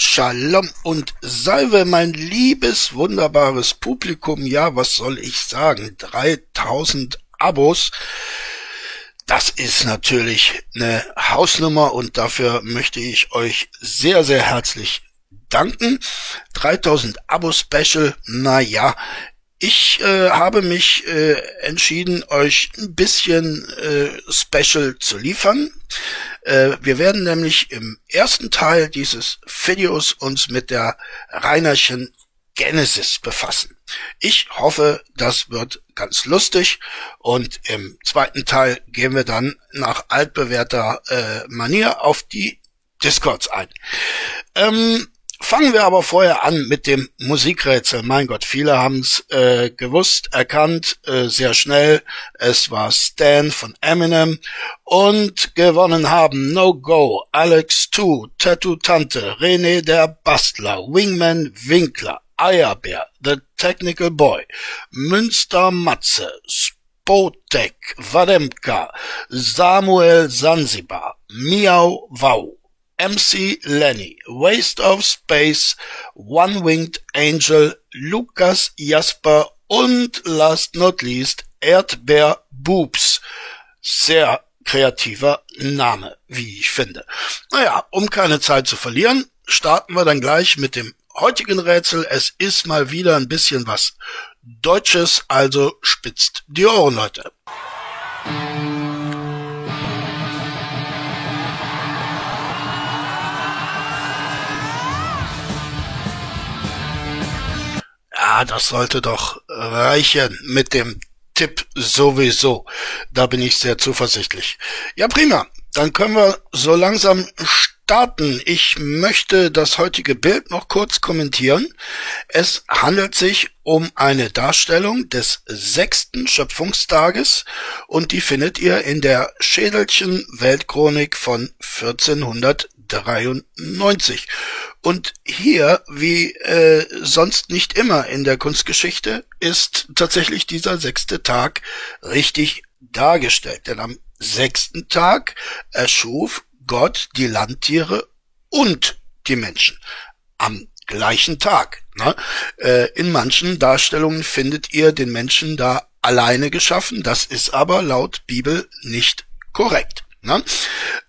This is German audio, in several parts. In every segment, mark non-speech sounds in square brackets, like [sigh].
Shalom und Salve, mein liebes, wunderbares Publikum. Ja, was soll ich sagen? 3000 Abos. Das ist natürlich eine Hausnummer und dafür möchte ich euch sehr, sehr herzlich danken. 3000 Abo-Special, na ja, ich äh, habe mich äh, entschieden, euch ein bisschen äh, Special zu liefern. Äh, wir werden nämlich im ersten Teil dieses Videos uns mit der Reinerchen Genesis befassen. Ich hoffe, das wird ganz lustig und im zweiten Teil gehen wir dann nach altbewährter äh, Manier auf die Discords ein. Ähm, Fangen wir aber vorher an mit dem Musikrätsel. Mein Gott, viele haben es äh, gewusst, erkannt, äh, sehr schnell. Es war Stan von Eminem und gewonnen haben No Go, Alex 2, Tattoo Tante, René der Bastler, Wingman Winkler, Eierbär, The Technical Boy, Münster Matze, Spotek, Wademka, Samuel Sansibar, Miau Wau, MC Lenny, Waste of Space, One Winged Angel, Lukas Jasper und last not least Erdbeer Boobs. Sehr kreativer Name, wie ich finde. Naja, um keine Zeit zu verlieren, starten wir dann gleich mit dem heutigen Rätsel. Es ist mal wieder ein bisschen was Deutsches, also spitzt die Ohren, Leute. Ja, das sollte doch reichen mit dem Tipp sowieso. Da bin ich sehr zuversichtlich. Ja, prima. Dann können wir so langsam starten. Ich möchte das heutige Bild noch kurz kommentieren. Es handelt sich um eine Darstellung des sechsten Schöpfungstages und die findet ihr in der Schädelchen Weltchronik von 1493. Und hier, wie äh, sonst nicht immer in der Kunstgeschichte, ist tatsächlich dieser sechste Tag richtig dargestellt. Denn am sechsten Tag erschuf Gott die Landtiere und die Menschen. Am gleichen Tag. Ne? Äh, in manchen Darstellungen findet ihr den Menschen da alleine geschaffen. Das ist aber laut Bibel nicht korrekt. Ne?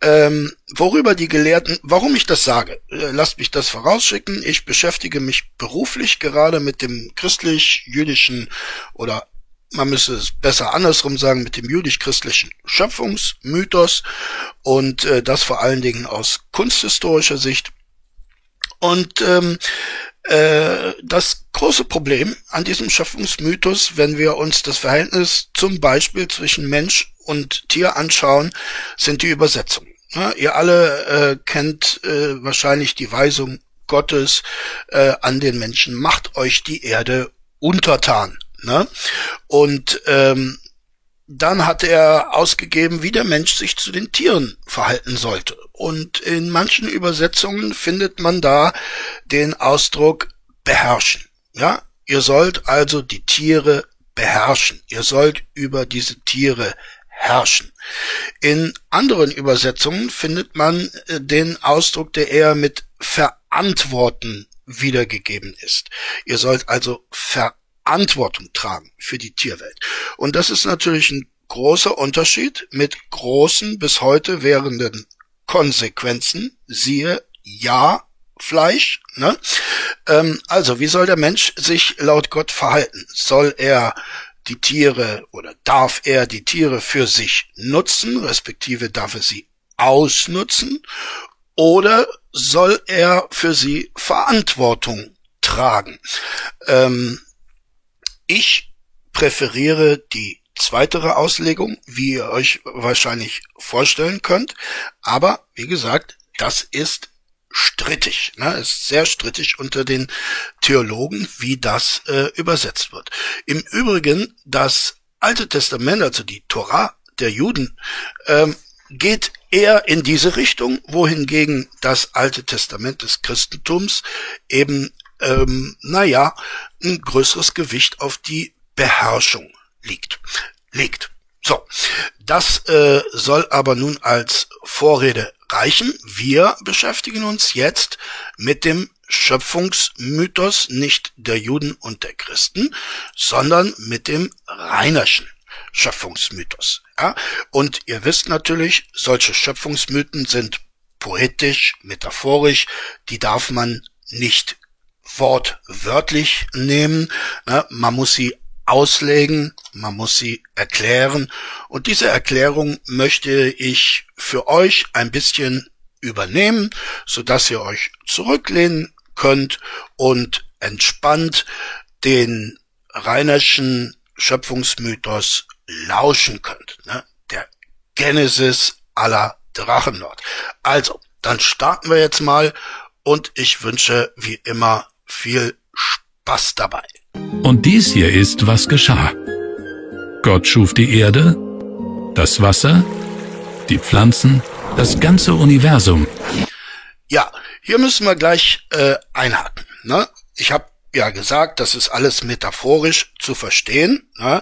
Ähm, worüber die Gelehrten, warum ich das sage, äh, lasst mich das vorausschicken. Ich beschäftige mich beruflich gerade mit dem christlich-jüdischen oder man müsste es besser andersrum sagen, mit dem jüdisch-christlichen Schöpfungsmythos und äh, das vor allen Dingen aus kunsthistorischer Sicht. Und ähm, äh, das große Problem an diesem Schöpfungsmythos, wenn wir uns das Verhältnis zum Beispiel zwischen Mensch und Tier anschauen, sind die Übersetzungen. Ja, ihr alle äh, kennt äh, wahrscheinlich die Weisung Gottes äh, an den Menschen, macht euch die Erde untertan. Ne? Und ähm, dann hat er ausgegeben, wie der Mensch sich zu den Tieren verhalten sollte. Und in manchen Übersetzungen findet man da den Ausdruck beherrschen. Ja, ihr sollt also die Tiere beherrschen. Ihr sollt über diese Tiere herrschen. In anderen Übersetzungen findet man äh, den Ausdruck, der eher mit verantworten wiedergegeben ist. Ihr sollt also Verantwortung tragen für die Tierwelt. Und das ist natürlich ein großer Unterschied mit großen bis heute währenden Konsequenzen. Siehe Ja Fleisch. Ne? Ähm, also, wie soll der Mensch sich laut Gott verhalten? Soll er die Tiere oder darf er die Tiere für sich nutzen, respektive darf er sie ausnutzen, oder soll er für sie Verantwortung tragen? Ähm, ich präferiere die zweitere Auslegung, wie ihr euch wahrscheinlich vorstellen könnt, aber wie gesagt, das ist strittig, ne? ist sehr strittig unter den Theologen, wie das äh, übersetzt wird. Im Übrigen, das Alte Testament, also die Torah der Juden, ähm, geht eher in diese Richtung, wohingegen das Alte Testament des Christentums eben, ähm, naja, ein größeres Gewicht auf die Beherrschung liegt. Liegt. So, das äh, soll aber nun als Vorrede reichen. Wir beschäftigen uns jetzt mit dem Schöpfungsmythos nicht der Juden und der Christen, sondern mit dem Reinerschen Schöpfungsmythos. Ja? Und ihr wisst natürlich, solche Schöpfungsmythen sind poetisch, metaphorisch, die darf man nicht wortwörtlich nehmen. Ne? Man muss sie auslegen, man muss sie erklären. Und diese Erklärung möchte ich für euch ein bisschen übernehmen, so dass ihr euch zurücklehnen könnt und entspannt den Reinerschen Schöpfungsmythos lauschen könnt. Ne? Der Genesis aller Drachenlord. Also, dann starten wir jetzt mal und ich wünsche wie immer viel Spaß dabei. Und dies hier ist, was geschah. Gott schuf die Erde, das Wasser, die Pflanzen, das ganze Universum. Ja, hier müssen wir gleich äh, einhaken. Ne? Ich habe ja gesagt, das ist alles metaphorisch zu verstehen. Ne?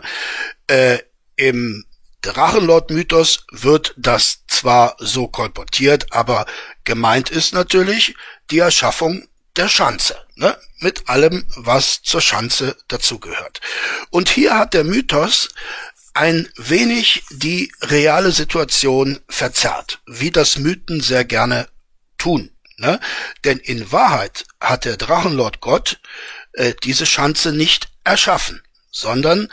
Äh, Im Drachenlord-Mythos wird das zwar so kolportiert, aber gemeint ist natürlich die Erschaffung der Schanze, ne? mit allem, was zur Schanze dazugehört. Und hier hat der Mythos ein wenig die reale Situation verzerrt, wie das Mythen sehr gerne tun. Ne? Denn in Wahrheit hat der Drachenlord Gott äh, diese Schanze nicht erschaffen, sondern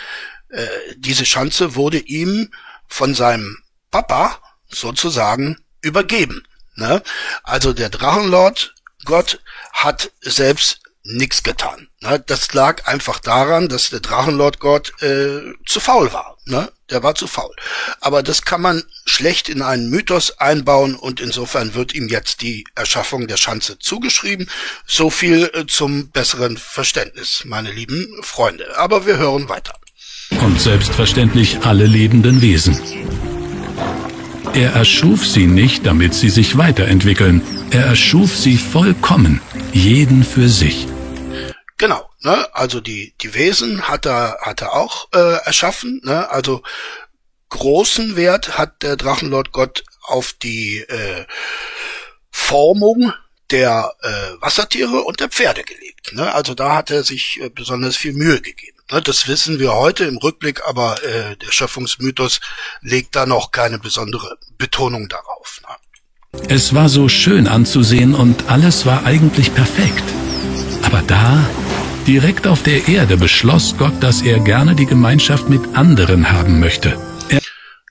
äh, diese Schanze wurde ihm von seinem Papa sozusagen übergeben. Ne? Also der Drachenlord Gott hat selbst nichts getan. Ne? Das lag einfach daran, dass der Drachenlord Gott äh, zu faul war. Ne? Der war zu faul. Aber das kann man schlecht in einen Mythos einbauen und insofern wird ihm jetzt die Erschaffung der Schanze zugeschrieben. So viel äh, zum besseren Verständnis, meine lieben Freunde. Aber wir hören weiter. Und selbstverständlich alle lebenden Wesen. Er erschuf sie nicht, damit sie sich weiterentwickeln. Er erschuf sie vollkommen, jeden für sich. Genau, ne? also die, die Wesen hat er, hat er auch äh, erschaffen. Ne? Also großen Wert hat der Drachenlord Gott auf die äh, Formung der äh, Wassertiere und der Pferde gelegt. Ne? Also da hat er sich äh, besonders viel Mühe gegeben. Ne, das wissen wir heute im Rückblick, aber äh, der Schöpfungsmythos legt da noch keine besondere Betonung darauf. Ne? Es war so schön anzusehen und alles war eigentlich perfekt. Aber da, direkt auf der Erde, beschloss Gott, dass er gerne die Gemeinschaft mit anderen haben möchte.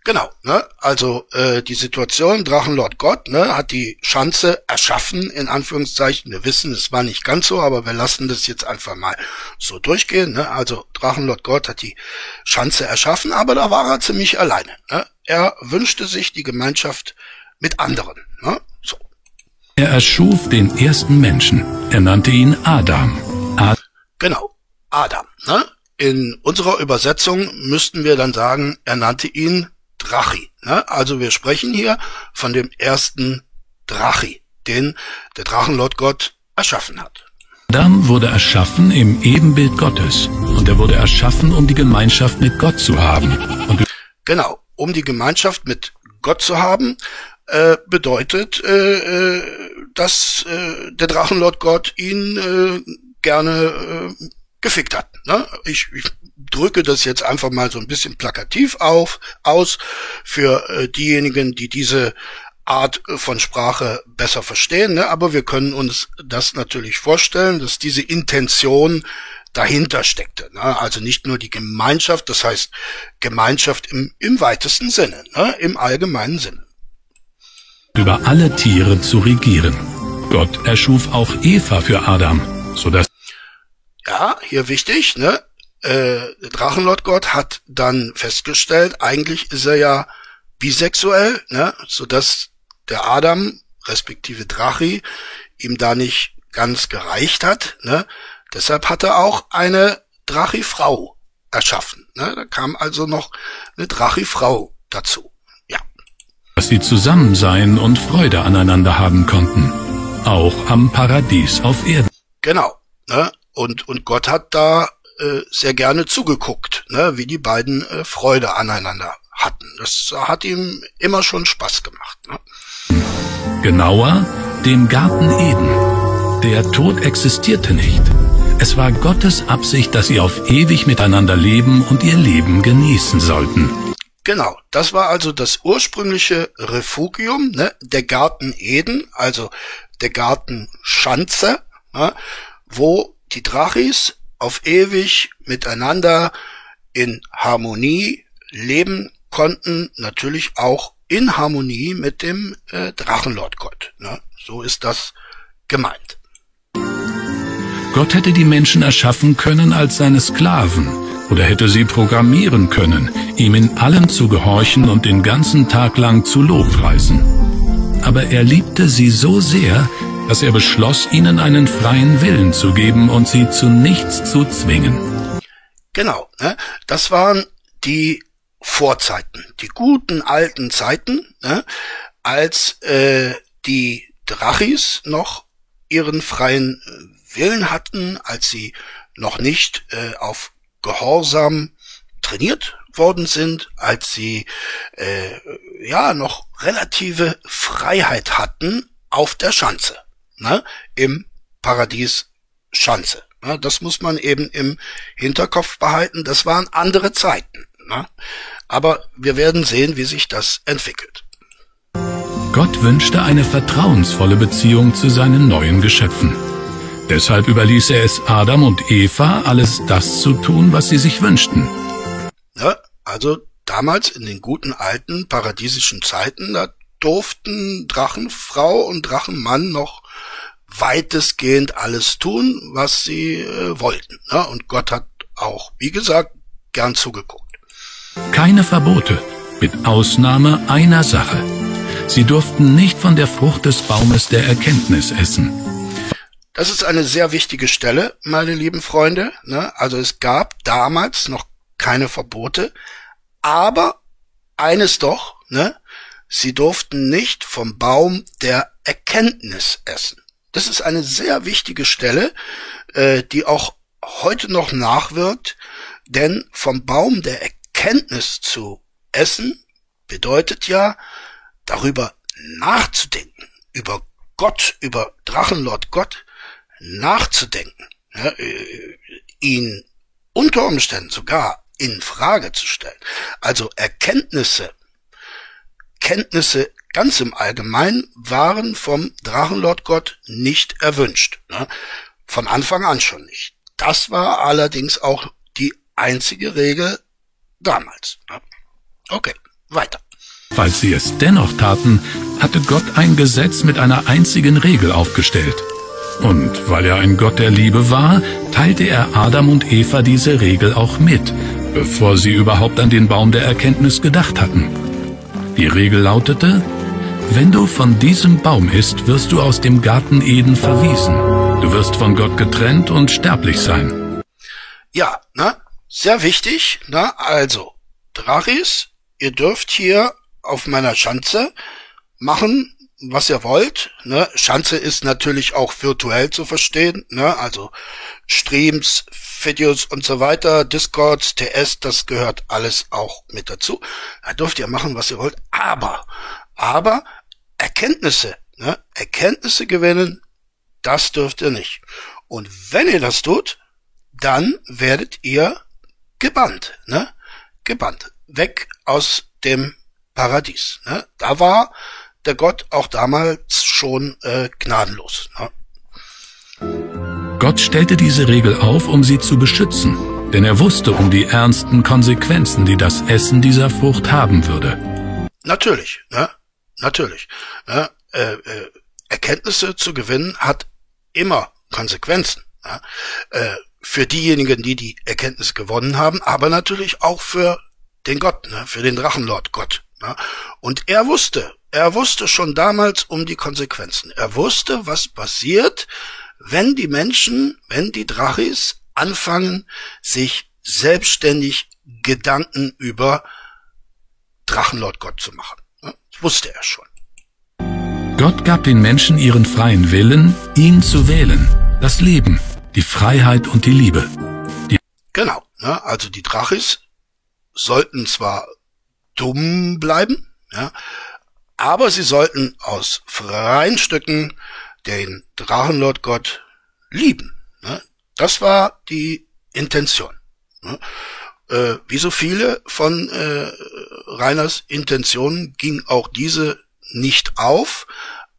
Genau, ne? Also äh, die Situation, Drachenlord Gott, ne, hat die Schanze erschaffen, in Anführungszeichen. Wir wissen, es war nicht ganz so, aber wir lassen das jetzt einfach mal so durchgehen. Ne? Also Drachenlord Gott hat die Schanze erschaffen, aber da war er ziemlich alleine. Ne? Er wünschte sich die Gemeinschaft mit anderen. Ne? So. Er erschuf den ersten Menschen. Er nannte ihn Adam. Ad genau, Adam. Ne? In unserer Übersetzung müssten wir dann sagen, er nannte ihn Drachi. Ne? Also wir sprechen hier von dem ersten Drachi, den der Drachenlord Gott erschaffen hat. Adam wurde erschaffen im Ebenbild Gottes und er wurde erschaffen, um die Gemeinschaft mit Gott zu haben. Und genau, um die Gemeinschaft mit Gott zu haben, äh, bedeutet, äh, äh, dass äh, der Drachenlord Gott ihn äh, gerne äh, gefickt hat. Ne? Ich, ich drücke das jetzt einfach mal so ein bisschen plakativ auf, aus für äh, diejenigen, die diese Art von Sprache besser verstehen. Ne? Aber wir können uns das natürlich vorstellen, dass diese Intention dahinter steckte. Ne? Also nicht nur die Gemeinschaft, das heißt Gemeinschaft im, im weitesten Sinne, ne? im allgemeinen Sinne. Über alle Tiere zu regieren. Gott erschuf auch Eva für Adam, so dass ja, hier wichtig, ne? äh, Drachenlordgott hat dann festgestellt, eigentlich ist er ja bisexuell, ne, so dass der Adam respektive Drachi ihm da nicht ganz gereicht hat, ne? Deshalb hat er auch eine Drachi-Frau erschaffen. Ne? Da kam also noch eine Drachi-Frau dazu. Ja. Dass sie zusammen sein und Freude aneinander haben konnten. Auch am Paradies auf Erden. Genau. Ne? Und, und Gott hat da äh, sehr gerne zugeguckt, ne, wie die beiden äh, Freude aneinander hatten. Das hat ihm immer schon Spaß gemacht. Ne? Genauer, dem Garten Eden. Der Tod existierte nicht. Es war Gottes Absicht, dass sie auf ewig miteinander leben und ihr Leben genießen sollten. Genau, das war also das ursprüngliche Refugium, ne, der Garten Eden, also der Garten Schanze, ne, wo die Drachis auf ewig miteinander in Harmonie leben konnten, natürlich auch in Harmonie mit dem äh, Drachenlordgott. Ne? So ist das gemeint. Gott hätte die Menschen erschaffen können als seine Sklaven oder hätte sie programmieren können, ihm in allem zu gehorchen und den ganzen Tag lang zu Lobpreisen. Aber er liebte sie so sehr, dass er beschloss, ihnen einen freien Willen zu geben und sie zu nichts zu zwingen. Genau, ne? das waren die Vorzeiten, die guten alten Zeiten, ne? als äh, die Drachis noch ihren freien äh, Willen hatten, als sie noch nicht äh, auf Gehorsam trainiert worden sind, als sie äh, ja noch relative Freiheit hatten auf der Schanze, ne, im Paradies Schanze. Ne, das muss man eben im Hinterkopf behalten. Das waren andere Zeiten. Ne? Aber wir werden sehen, wie sich das entwickelt. Gott wünschte eine vertrauensvolle Beziehung zu seinen neuen Geschöpfen. Deshalb überließ er es Adam und Eva, alles das zu tun, was sie sich wünschten. Ja, also damals in den guten alten paradiesischen Zeiten, da durften Drachenfrau und Drachenmann noch weitestgehend alles tun, was sie äh, wollten. Ja, und Gott hat auch, wie gesagt, gern zugeguckt. Keine Verbote, mit Ausnahme einer Sache. Sie durften nicht von der Frucht des Baumes der Erkenntnis essen. Das ist eine sehr wichtige Stelle, meine lieben Freunde. Ne? Also es gab damals noch keine Verbote, aber eines doch, ne? Sie durften nicht vom Baum der Erkenntnis essen. Das ist eine sehr wichtige Stelle, äh, die auch heute noch nachwirkt, denn vom Baum der Erkenntnis zu essen bedeutet ja, darüber nachzudenken, über Gott, über Drachenlord Gott, nachzudenken, ja, äh, ihn unter Umständen sogar in Frage zu stellen. Also Erkenntnisse, Kenntnisse ganz im Allgemeinen waren vom Drachenlord Gott nicht erwünscht. Ne? Von Anfang an schon nicht. Das war allerdings auch die einzige Regel damals. Ne? Okay, weiter. Falls sie es dennoch taten, hatte Gott ein Gesetz mit einer einzigen Regel aufgestellt. Und weil er ein Gott der Liebe war, teilte er Adam und Eva diese Regel auch mit, bevor sie überhaupt an den Baum der Erkenntnis gedacht hatten. Die Regel lautete, wenn du von diesem Baum isst, wirst du aus dem Garten Eden verwiesen. Du wirst von Gott getrennt und sterblich sein. Ja, ne? Sehr wichtig, ne? Also, Drachis, ihr dürft hier auf meiner Schanze machen, was ihr wollt. Ne? Schanze ist natürlich auch virtuell zu verstehen, ne? also Streams, Videos und so weiter, Discords, TS, das gehört alles auch mit dazu. Da dürft ihr machen, was ihr wollt, aber, aber Erkenntnisse, ne? Erkenntnisse gewinnen, das dürft ihr nicht. Und wenn ihr das tut, dann werdet ihr gebannt, ne? Gebannt. Weg aus dem Paradies. Ne? Da war der Gott auch damals schon äh, gnadenlos. Ne? Gott stellte diese Regel auf, um sie zu beschützen, denn er wusste um die ernsten Konsequenzen, die das Essen dieser Frucht haben würde. Natürlich, ne? Natürlich. Ne? Äh, äh, Erkenntnisse zu gewinnen hat immer Konsequenzen. Ne? Äh, für diejenigen, die die Erkenntnis gewonnen haben, aber natürlich auch für den Gott, ne? für den Drachenlord Gott. Ne? Und er wusste, er wusste schon damals um die Konsequenzen. Er wusste, was passiert, wenn die Menschen, wenn die Drachis anfangen, sich selbstständig Gedanken über Drachenlord Gott zu machen. Wusste er schon. Gott gab den Menschen ihren freien Willen, ihn zu wählen. Das Leben, die Freiheit und die Liebe. Die genau, ne? also die Drachis sollten zwar dumm bleiben, ja, Aber sie sollten aus freien Stücken den Drachenlord Gott lieben. Ne? Das war die Intention. Ne? Äh, wie so viele von äh, Reiners Intentionen ging auch diese nicht auf,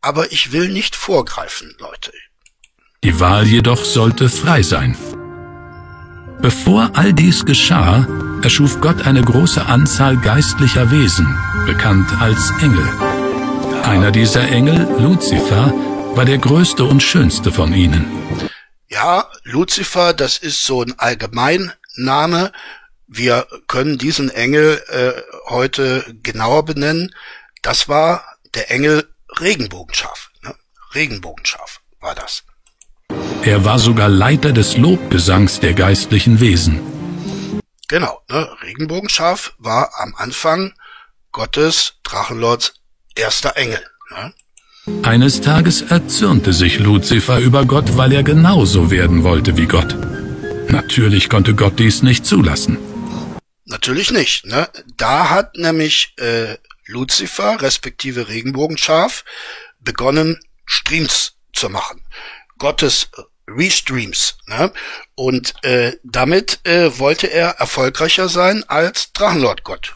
aber ich will nicht vorgreifen, Leute. Die Wahl jedoch sollte frei sein. Bevor all dies geschah, erschuf Gott eine große Anzahl geistlicher Wesen, bekannt als Engel. Einer dieser Engel, Luzifer, war der größte und schönste von ihnen. Ja, Luzifer, das ist so ein Allgemeinname. Wir können diesen Engel äh, heute genauer benennen. Das war der Engel Regenbogenschaf. Ne? Regenbogenschaf war das. Er war sogar Leiter des Lobgesangs der geistlichen Wesen. Genau, ne? Regenbogenschaf war am Anfang Gottes Drachenlords erster Engel. Ne? Eines Tages erzürnte sich Luzifer über Gott, weil er genauso werden wollte wie Gott. Natürlich konnte Gott dies nicht zulassen. Natürlich nicht. Ne? Da hat nämlich äh, Luzifer, respektive Regenbogenschaf, begonnen, Streams zu machen. Gottes Restreams. Ne? Und äh, damit äh, wollte er erfolgreicher sein als Drachenlord Gott.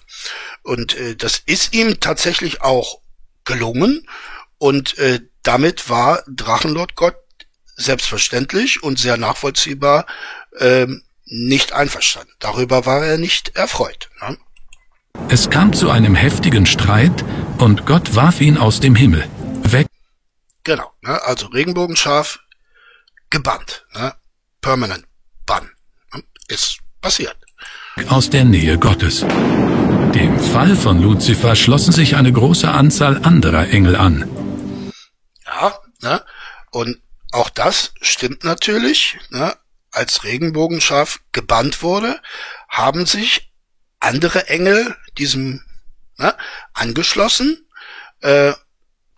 Und äh, das ist ihm tatsächlich auch gelungen. Und äh, damit war Drachenlord Gott selbstverständlich und sehr nachvollziehbar ähm, nicht einverstanden. Darüber war er nicht erfreut. Ne? Es kam zu einem heftigen Streit und Gott warf ihn aus dem Himmel. Weg. Genau, ne? also Regenbogenschaf gebannt. Ne? Permanent Bann. Ne? Ist passiert. Aus der Nähe Gottes. Dem Fall von Luzifer schlossen sich eine große Anzahl anderer Engel an. Ja, ne? und auch das stimmt natürlich. Ne? Als Regenbogenschaf gebannt wurde, haben sich andere Engel diesem ne, angeschlossen. Äh,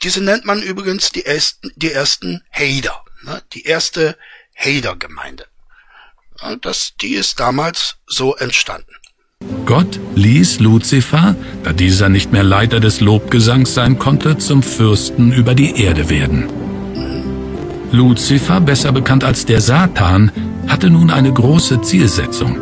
diese nennt man übrigens die ersten, die ersten Hader, ne, die erste Hader-Gemeinde. Ja, das, die ist damals so entstanden. Gott ließ Luzifer, da dieser nicht mehr Leiter des Lobgesangs sein konnte, zum Fürsten über die Erde werden. Luzifer, besser bekannt als der Satan, hatte nun eine große Zielsetzung.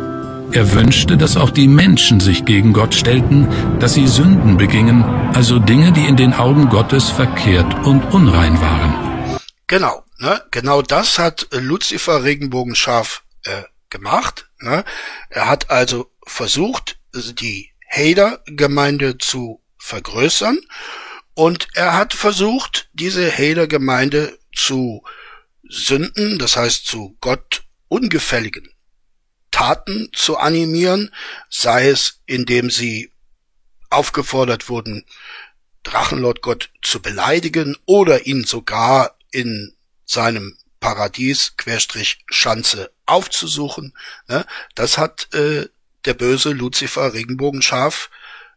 Er wünschte, dass auch die Menschen sich gegen Gott stellten, dass sie Sünden begingen, also Dinge, die in den Augen Gottes verkehrt und unrein waren. Genau, ne? genau das hat Luzifer Regenbogenschaf äh, gemacht. Ne? Er hat also versucht, die Hader-Gemeinde zu vergrößern und er hat versucht, diese Hader-Gemeinde zu Sünden, das heißt zu Gott ungefälligen Taten zu animieren, sei es indem sie aufgefordert wurden, Drachenlord Gott zu beleidigen oder ihn sogar in seinem Paradies Querstrich Schanze aufzusuchen. Ne? Das hat äh, der böse Luzifer Regenbogenschaf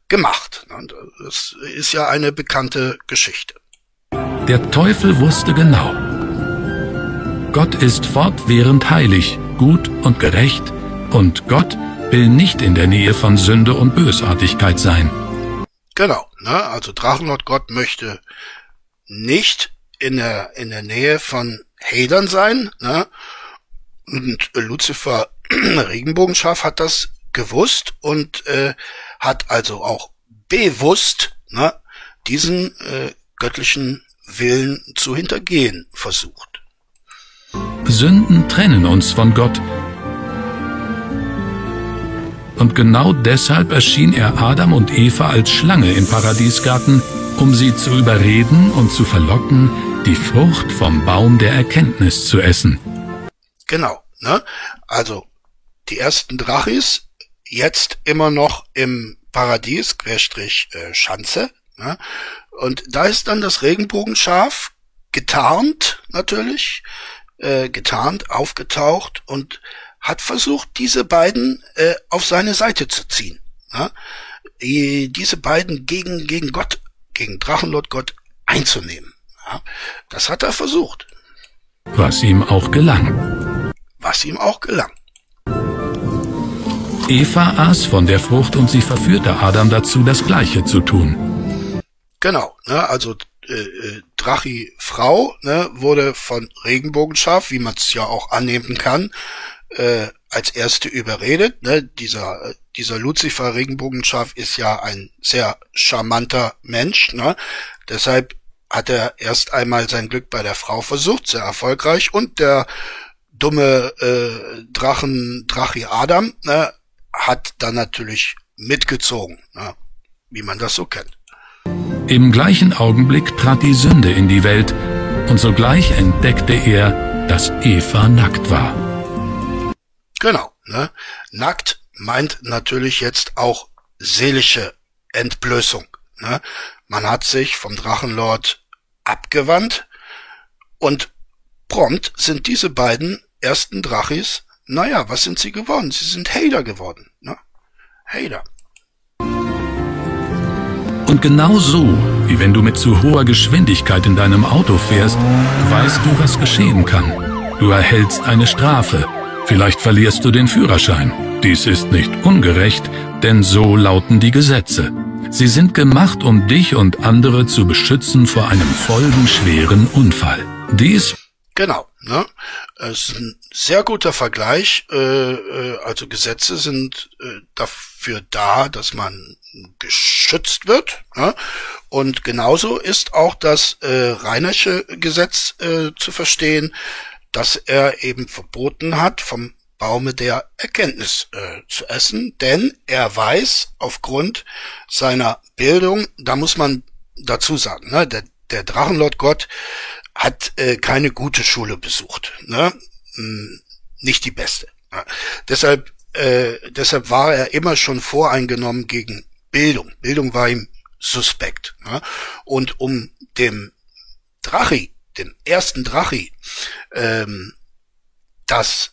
gemacht. Ne? Das ist ja eine bekannte Geschichte. Der Teufel wusste genau. Gott ist fortwährend heilig, gut und gerecht und Gott will nicht in der Nähe von Sünde und Bösartigkeit sein. Genau, ne? also Drachenlord Gott möchte nicht in der, in der Nähe von Hadern sein. Ne? Und Lucifer [clears throat] Regenbogenschaf hat das gewusst und äh, hat also auch bewusst ne, diesen äh, göttlichen Willen zu hintergehen versucht. Sünden trennen uns von Gott und genau deshalb erschien er Adam und Eva als Schlange im Paradiesgarten, um sie zu überreden und zu verlocken, die Frucht vom Baum der Erkenntnis zu essen. Genau, ne? Also die ersten Drachis jetzt immer noch im Paradies, Querstrich äh, Schanze. Ne? Und da ist dann das Regenbogenschaf getarnt natürlich, äh, getarnt, aufgetaucht und hat versucht, diese beiden äh, auf seine Seite zu ziehen. Ja? Diese beiden gegen, gegen Gott, gegen Drachenlord Gott einzunehmen. Ja? Das hat er versucht. Was ihm auch gelang. Was ihm auch gelang. Eva aß von der Frucht und sie verführte Adam dazu, das Gleiche zu tun. Genau, ne, also äh, äh, Drachi Frau ne, wurde von Regenbogenschaf, wie man es ja auch annehmen kann, äh, als erste überredet. Ne? Dieser, dieser Lucifer Regenbogenschaf ist ja ein sehr charmanter Mensch. Ne? Deshalb hat er erst einmal sein Glück bei der Frau versucht, sehr erfolgreich. Und der dumme äh, Drachen, Drachi Adam, ne, hat dann natürlich mitgezogen, ne? wie man das so kennt. Im gleichen Augenblick trat die Sünde in die Welt und sogleich entdeckte er, dass Eva nackt war. Genau, ne? Nackt meint natürlich jetzt auch seelische Entblößung. Ne? Man hat sich vom Drachenlord abgewandt und prompt sind diese beiden ersten Drachis, naja, was sind sie geworden? Sie sind Hader geworden. Ne? Hader. Und genau so, wie wenn du mit zu hoher Geschwindigkeit in deinem Auto fährst, weißt du, was geschehen kann. Du erhältst eine Strafe. Vielleicht verlierst du den Führerschein. Dies ist nicht ungerecht, denn so lauten die Gesetze. Sie sind gemacht, um dich und andere zu beschützen vor einem folgenschweren Unfall. Dies Genau. Ne? Es ist ein sehr guter Vergleich. Äh, äh, also Gesetze sind äh, dafür da, dass man geschützt wird. Ne? Und genauso ist auch das äh, Rheinische Gesetz äh, zu verstehen, dass er eben verboten hat, vom Baume der Erkenntnis äh, zu essen, denn er weiß aufgrund seiner Bildung, da muss man dazu sagen, ne, der, der Drachenlord Gott hat äh, keine gute Schule besucht, ne? Hm, nicht die beste. Ne? Deshalb, äh, deshalb war er immer schon voreingenommen gegen Bildung. Bildung war ihm suspekt. Ne? Und um dem Drachi, dem ersten Drachi, ähm, das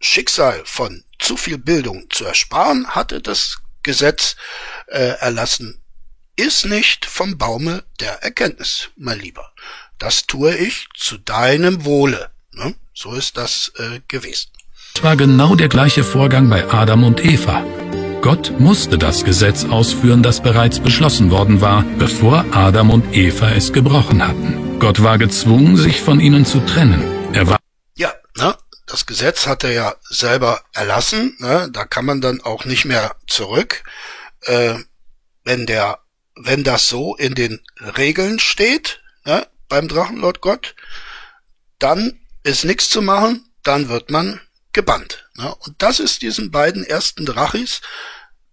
Schicksal von zu viel Bildung zu ersparen, hatte das Gesetz äh, erlassen, ist nicht vom Baume der Erkenntnis, mein Lieber. Das tue ich zu deinem Wohle. Ne? So ist das äh, gewesen. Es war genau der gleiche Vorgang bei Adam und Eva. Gott musste das Gesetz ausführen, das bereits beschlossen worden war, bevor Adam und Eva es gebrochen hatten. Gott war gezwungen, sich von ihnen zu trennen. Er war ja, ne? das Gesetz hat er ja selber erlassen. Ne? Da kann man dann auch nicht mehr zurück. Äh, wenn der, wenn das so in den Regeln steht, ne? beim Drachenlord Gott, dann ist nichts zu machen, dann wird man gebannt. Ne? Und das ist diesen beiden ersten Drachis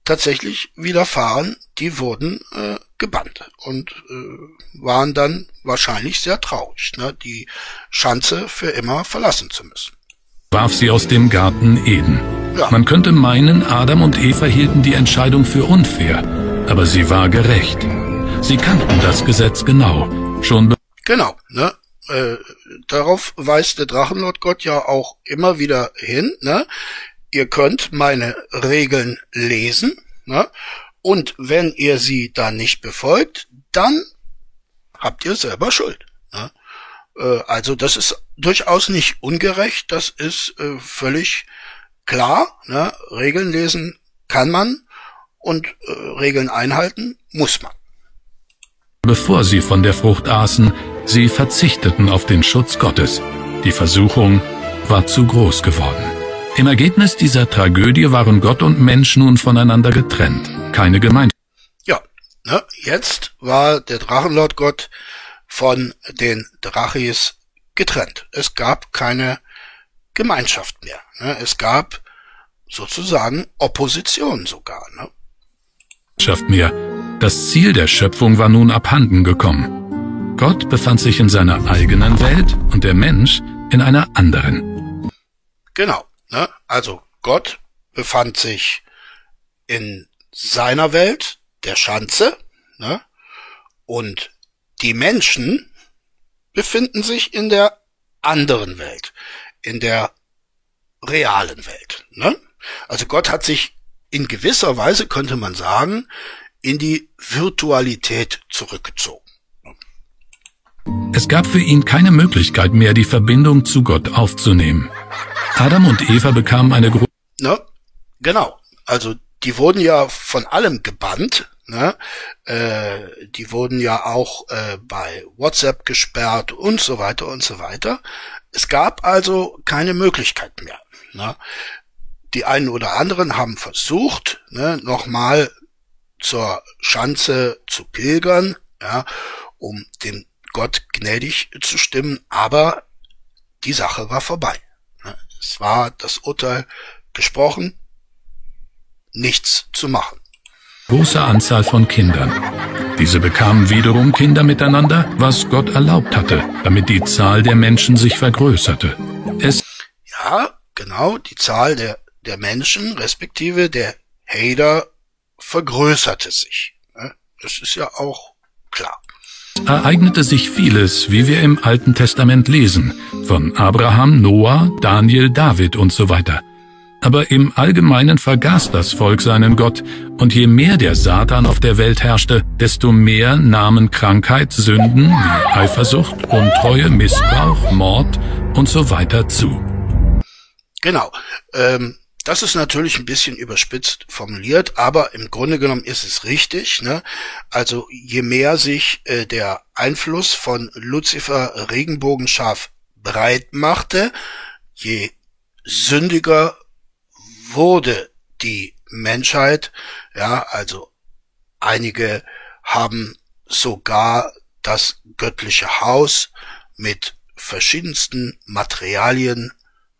tatsächlich widerfahren. Die wurden äh, gebannt und äh, waren dann wahrscheinlich sehr traurig, ne? die Schanze für immer verlassen zu müssen. Warf sie aus dem Garten Eden. Ja. Man könnte meinen, Adam und Eva hielten die Entscheidung für unfair, aber sie war gerecht. Sie kannten das Gesetz genau. Schon Genau, ne? Äh, darauf weist der Drachenlord Gott ja auch immer wieder hin, ne? Ihr könnt meine Regeln lesen, ne? Und wenn ihr sie dann nicht befolgt, dann habt ihr selber Schuld. Ne? Äh, also das ist durchaus nicht ungerecht, das ist äh, völlig klar. Ne? Regeln lesen kann man und äh, Regeln einhalten muss man. Bevor sie von der Frucht aßen, Sie verzichteten auf den Schutz Gottes. Die Versuchung war zu groß geworden. Im Ergebnis dieser Tragödie waren Gott und Mensch nun voneinander getrennt. Keine Gemeinschaft. Ja, ne, jetzt war der Drachenlord Gott von den Drachis getrennt. Es gab keine Gemeinschaft mehr. Ne? Es gab sozusagen Opposition sogar. Ne? Mehr. Das Ziel der Schöpfung war nun abhanden gekommen. Gott befand sich in seiner eigenen Welt und der Mensch in einer anderen. Genau. Ne? Also Gott befand sich in seiner Welt, der Schanze, ne? und die Menschen befinden sich in der anderen Welt, in der realen Welt. Ne? Also Gott hat sich in gewisser Weise, könnte man sagen, in die Virtualität zurückgezogen. Es gab für ihn keine Möglichkeit mehr, die Verbindung zu Gott aufzunehmen. Adam und Eva bekamen eine große... Ne? Genau. Also die wurden ja von allem gebannt. Ne? Äh, die wurden ja auch äh, bei WhatsApp gesperrt und so weiter und so weiter. Es gab also keine Möglichkeit mehr. Ne? Die einen oder anderen haben versucht, ne, nochmal zur Schanze zu pilgern, ja, um dem Gott gnädig zu stimmen, aber die Sache war vorbei. Ne? Es war das Urteil gesprochen, nichts zu machen große Anzahl von Kindern. Diese bekamen wiederum Kinder miteinander, was Gott erlaubt hatte, damit die Zahl der Menschen sich vergrößerte. Es ja, genau, die Zahl der, der Menschen, respektive der Hader, vergrößerte sich. Das ist ja auch klar. Ereignete sich vieles, wie wir im Alten Testament lesen, von Abraham, Noah, Daniel, David und so weiter. Aber im Allgemeinen vergaß das Volk seinen Gott, und je mehr der Satan auf der Welt herrschte, desto mehr nahmen Krankheit, Sünden wie Eifersucht, Untreue, Missbrauch, Mord und so weiter zu. Genau. Ähm, das ist natürlich ein bisschen überspitzt formuliert, aber im Grunde genommen ist es richtig. Ne? Also je mehr sich äh, der Einfluss von Lucifer Regenbogenschaf breit machte, je sündiger wurde die Menschheit, ja, also einige haben sogar das göttliche Haus mit verschiedensten Materialien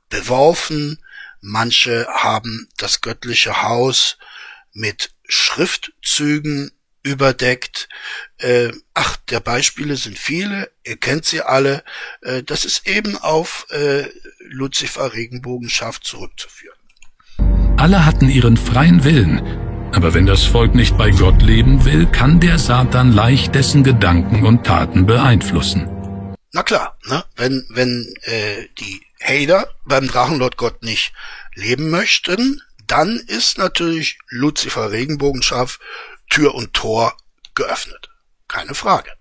beworfen, manche haben das göttliche Haus mit Schriftzügen überdeckt. Äh, ach, der Beispiele sind viele, ihr kennt sie alle. Äh, das ist eben auf äh, Lucifer Regenbogenschaft zurückzuführen. Alle hatten ihren freien Willen, aber wenn das Volk nicht bei Gott leben will, kann der Satan leicht dessen Gedanken und Taten beeinflussen. Na klar, ne? wenn, wenn äh, die Hater beim Drachenlord Gott nicht leben möchten, dann ist natürlich Lucifer Regenbogenschaf Tür und Tor geöffnet. Keine Frage.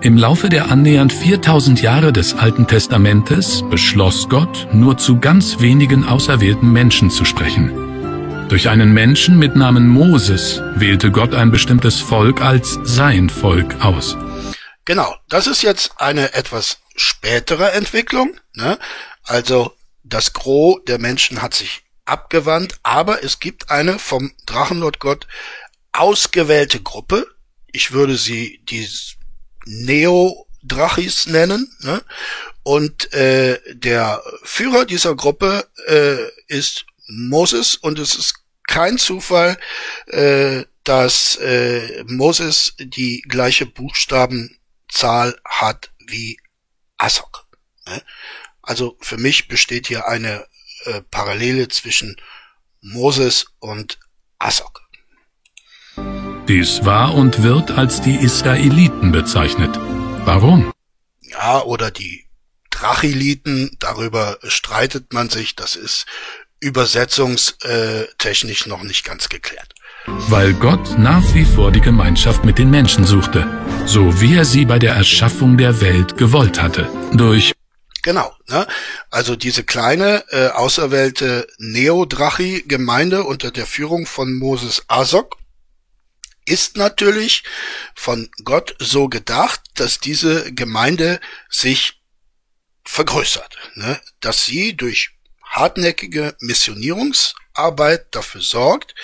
Im Laufe der annähernd 4000 Jahre des Alten Testamentes beschloss Gott, nur zu ganz wenigen auserwählten Menschen zu sprechen. Durch einen Menschen mit Namen Moses wählte Gott ein bestimmtes Volk als sein Volk aus. Genau, das ist jetzt eine etwas spätere Entwicklung. Ne? Also das Gros der Menschen hat sich abgewandt, aber es gibt eine vom Drachenlord Gott ausgewählte Gruppe. Ich würde sie die Neo-Drachis nennen. Ne? Und äh, der Führer dieser Gruppe äh, ist Moses und es ist kein Zufall, äh, dass äh, Moses die gleiche Buchstabenzahl hat wie Asok. Ne? Also für mich besteht hier eine äh, Parallele zwischen Moses und Asok. Dies war und wird als die Israeliten bezeichnet. Warum? Ja, oder die Drachiliten, darüber streitet man sich, das ist übersetzungstechnisch noch nicht ganz geklärt. Weil Gott nach wie vor die Gemeinschaft mit den Menschen suchte, so wie er sie bei der Erschaffung der Welt gewollt hatte, durch Genau, ne? Also diese kleine äh, auserwählte Neodrachi-Gemeinde unter der Führung von Moses Asok ist natürlich von Gott so gedacht, dass diese Gemeinde sich vergrößert, ne? dass sie durch hartnäckige Missionierungsarbeit dafür sorgt,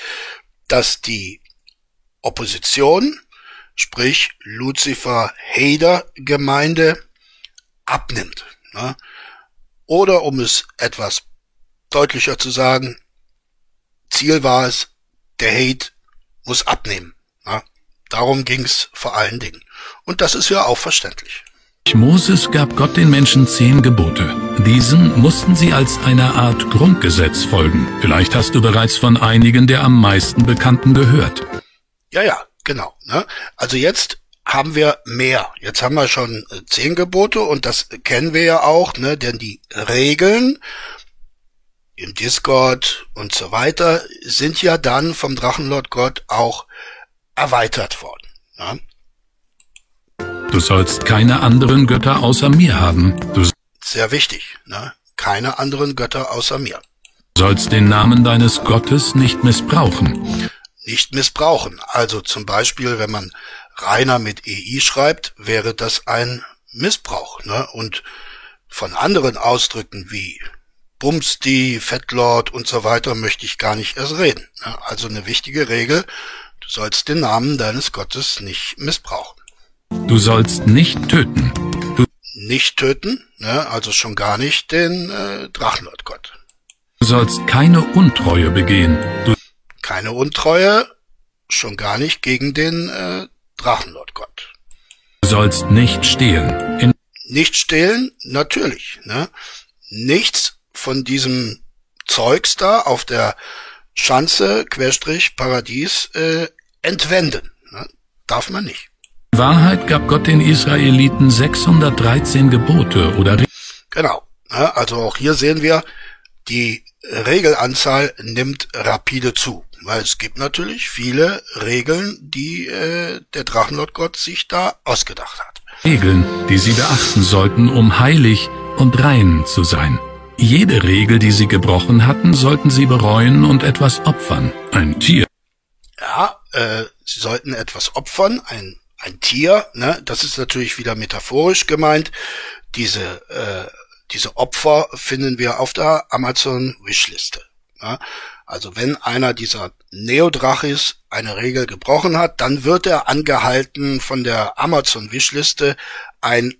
dass die Opposition, sprich Lucifer Hader Gemeinde, abnimmt. Ne? Oder um es etwas deutlicher zu sagen, Ziel war es, der Hate muss abnehmen. Darum ging's vor allen Dingen. Und das ist ja auch verständlich. Moses gab Gott den Menschen zehn Gebote. Diesen mussten sie als eine Art Grundgesetz folgen. Vielleicht hast du bereits von einigen der am meisten bekannten gehört. Ja, ja, genau. Ne? Also jetzt haben wir mehr. Jetzt haben wir schon äh, zehn Gebote und das kennen wir ja auch, ne? denn die Regeln im Discord und so weiter sind ja dann vom Drachenlord Gott auch erweitert worden. Ja? Du sollst keine anderen Götter außer mir haben. Du Sehr wichtig, ne? Keine anderen Götter außer mir. sollst den Namen deines Gottes nicht missbrauchen. nicht missbrauchen. Also zum Beispiel, wenn man Rainer mit EI schreibt, wäre das ein Missbrauch. Ne? Und von anderen Ausdrücken wie Bumsti, Fettlord und so weiter möchte ich gar nicht erst reden. Ne? Also eine wichtige Regel, du sollst den Namen deines Gottes nicht missbrauchen. Du sollst nicht töten. Du nicht töten, ne? also schon gar nicht den äh, Drachenlordgott. Du sollst keine Untreue begehen. Du keine Untreue, schon gar nicht gegen den äh, Drachenlordgott. Du sollst nicht stehlen. In nicht stehlen, natürlich. Ne? Nichts von diesem Zeugs da auf der Schanze, Querstrich, Paradies äh, entwenden. Ne? Darf man nicht. In Wahrheit gab Gott den Israeliten 613 Gebote oder Genau. Ne? Also auch hier sehen wir, die Regelanzahl nimmt rapide zu. Weil es gibt natürlich viele Regeln, die äh, der Drachenlordgott sich da ausgedacht hat. Regeln, die sie beachten sollten, um heilig und rein zu sein. Jede Regel, die sie gebrochen hatten, sollten sie bereuen und etwas opfern. Ein Tier. Ja, äh, sie sollten etwas opfern, ein, ein Tier, ne? Das ist natürlich wieder metaphorisch gemeint. Diese, äh, diese Opfer finden wir auf der Amazon Wishliste. Ja? Also wenn einer dieser Neodrachis eine Regel gebrochen hat, dann wird er angehalten, von der Amazon-Wishliste ein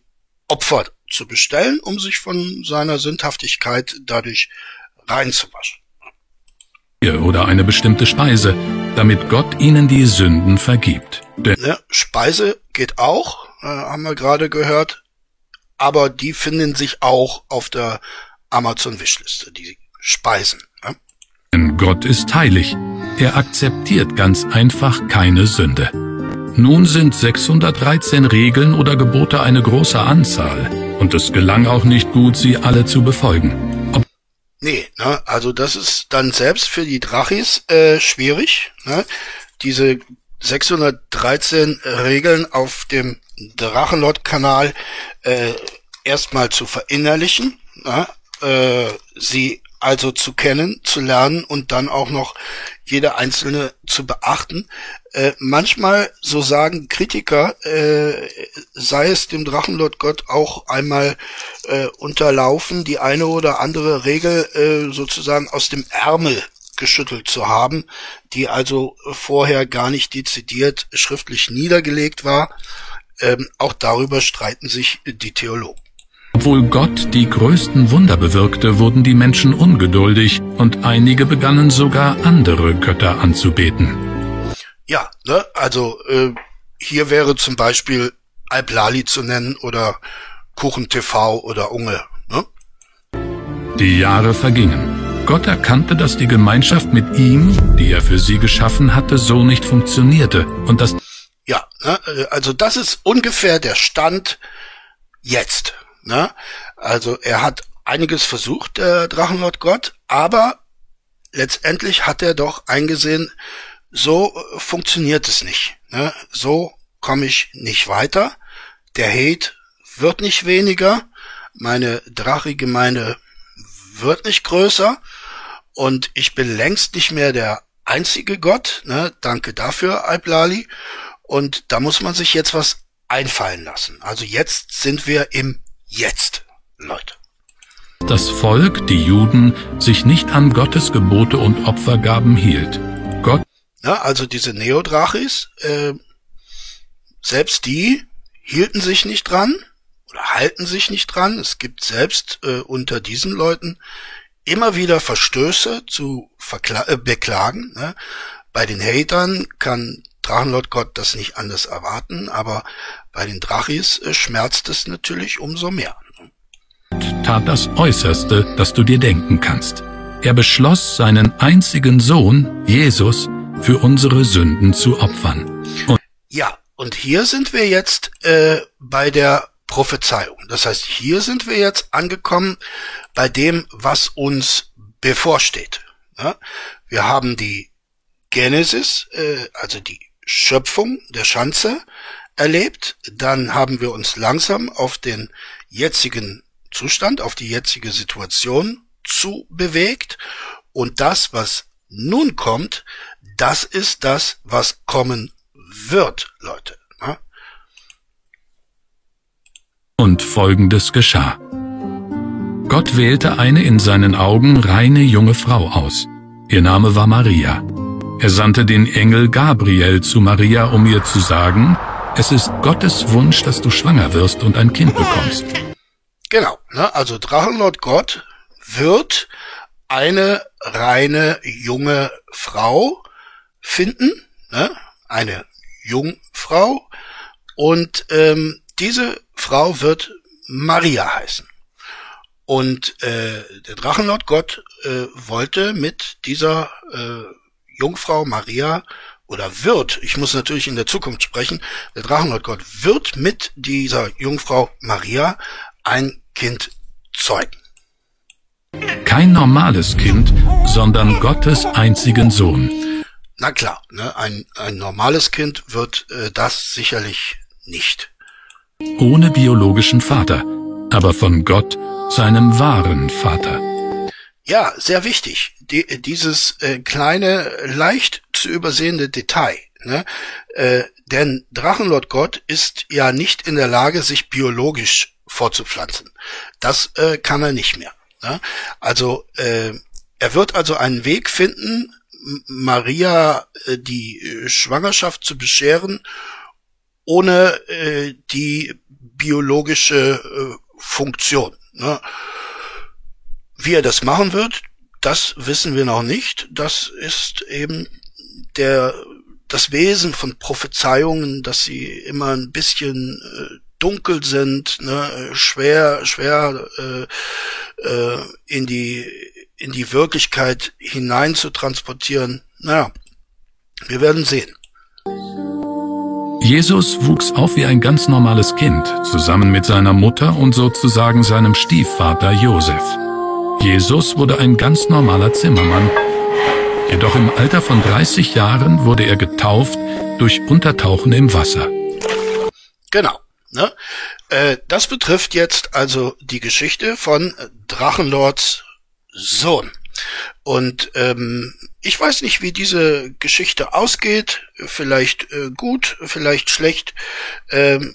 Opfer zu bestellen, um sich von seiner Sündhaftigkeit dadurch reinzuwaschen. Oder eine bestimmte Speise, damit Gott ihnen die Sünden vergibt. Ne, Speise geht auch, äh, haben wir gerade gehört, aber die finden sich auch auf der Amazon-Wishliste, die Speisen. Denn Gott ist heilig. Er akzeptiert ganz einfach keine Sünde. Nun sind 613 Regeln oder Gebote eine große Anzahl, und es gelang auch nicht gut, sie alle zu befolgen. Ob nee, ne, also das ist dann selbst für die Drachis äh, schwierig, ne? diese 613 Regeln auf dem Drachenlord-Kanal äh, erstmal zu verinnerlichen, ne? äh, sie also zu kennen, zu lernen und dann auch noch jede einzelne zu beachten. Äh, manchmal, so sagen Kritiker, äh, sei es dem Drachenlord Gott auch einmal äh, unterlaufen, die eine oder andere Regel äh, sozusagen aus dem Ärmel geschüttelt zu haben, die also vorher gar nicht dezidiert schriftlich niedergelegt war. Ähm, auch darüber streiten sich die Theologen. Obwohl Gott die größten Wunder bewirkte, wurden die Menschen ungeduldig und einige begannen sogar andere Götter anzubeten. Ja, ne, also äh, hier wäre zum Beispiel Alplali zu nennen oder Kuchen TV oder Unge. Ne? Die Jahre vergingen. Gott erkannte, dass die Gemeinschaft mit ihm, die er für sie geschaffen hatte, so nicht funktionierte und dass ja, ne, also das ist ungefähr der Stand jetzt. Ne? Also er hat einiges versucht, der Drachenlord Gott, aber letztendlich hat er doch eingesehen, so funktioniert es nicht. Ne? So komme ich nicht weiter. Der Hate wird nicht weniger. Meine Drachi-Gemeinde wird nicht größer. Und ich bin längst nicht mehr der einzige Gott. Ne? Danke dafür, Alplali. Und da muss man sich jetzt was einfallen lassen. Also jetzt sind wir im Jetzt, Leute. Das Volk, die Juden, sich nicht an Gottes Gebote und Opfergaben hielt. Gott. Ja, also diese Neodrachis, äh, selbst die hielten sich nicht dran oder halten sich nicht dran. Es gibt selbst äh, unter diesen Leuten immer wieder Verstöße zu äh, beklagen. Ne? Bei den Hatern kann Drachenlord Gott das nicht anders erwarten, aber bei den Drachis äh, schmerzt es natürlich umso mehr. Tat das Äußerste, das du dir denken kannst. Er beschloss, seinen einzigen Sohn, Jesus, für unsere Sünden zu opfern. Und ja, und hier sind wir jetzt äh, bei der Prophezeiung. Das heißt, hier sind wir jetzt angekommen bei dem, was uns bevorsteht. Wir haben die Genesis, äh, also die Schöpfung der Schanze erlebt. Dann haben wir uns langsam auf den jetzigen Zustand, auf die jetzige Situation zu bewegt. Und das, was nun kommt, das ist das, was kommen wird, Leute. Ne? Und folgendes geschah. Gott wählte eine in seinen Augen reine junge Frau aus. Ihr Name war Maria. Er sandte den Engel Gabriel zu Maria, um ihr zu sagen, es ist Gottes Wunsch, dass du schwanger wirst und ein Kind bekommst. Genau, ne? also Drachenlord Gott wird eine reine junge Frau finden, ne? eine Jungfrau, und ähm, diese Frau wird Maria heißen. Und äh, der Drachenlord Gott äh, wollte mit dieser äh, Jungfrau Maria oder wird, ich muss natürlich in der Zukunft sprechen, der Drachenlord Gott wird mit dieser Jungfrau Maria ein Kind zeugen. Kein normales Kind, sondern Gottes einzigen Sohn. Na klar, ne, ein, ein normales Kind wird äh, das sicherlich nicht. Ohne biologischen Vater, aber von Gott, seinem wahren Vater. Ja, sehr wichtig. Die, dieses äh, kleine, leicht zu übersehende Detail. Ne? Äh, denn Drachenlord Gott ist ja nicht in der Lage, sich biologisch fortzupflanzen. Das äh, kann er nicht mehr. Ne? Also äh, er wird also einen Weg finden, Maria äh, die äh, Schwangerschaft zu bescheren, ohne äh, die biologische äh, Funktion. Ne? Wie er das machen wird, das wissen wir noch nicht. Das ist eben der das Wesen von Prophezeiungen, dass sie immer ein bisschen äh, dunkel sind, ne, schwer, schwer äh, äh, in die in die Wirklichkeit hinein zu transportieren. Naja, wir werden sehen. Jesus wuchs auf wie ein ganz normales Kind, zusammen mit seiner Mutter und sozusagen seinem Stiefvater Josef. Jesus wurde ein ganz normaler Zimmermann, jedoch im Alter von 30 Jahren wurde er getauft durch Untertauchen im Wasser. Genau. Ne? Äh, das betrifft jetzt also die Geschichte von Drachenlords Sohn. Und ähm, ich weiß nicht, wie diese Geschichte ausgeht. Vielleicht äh, gut, vielleicht schlecht. Ähm,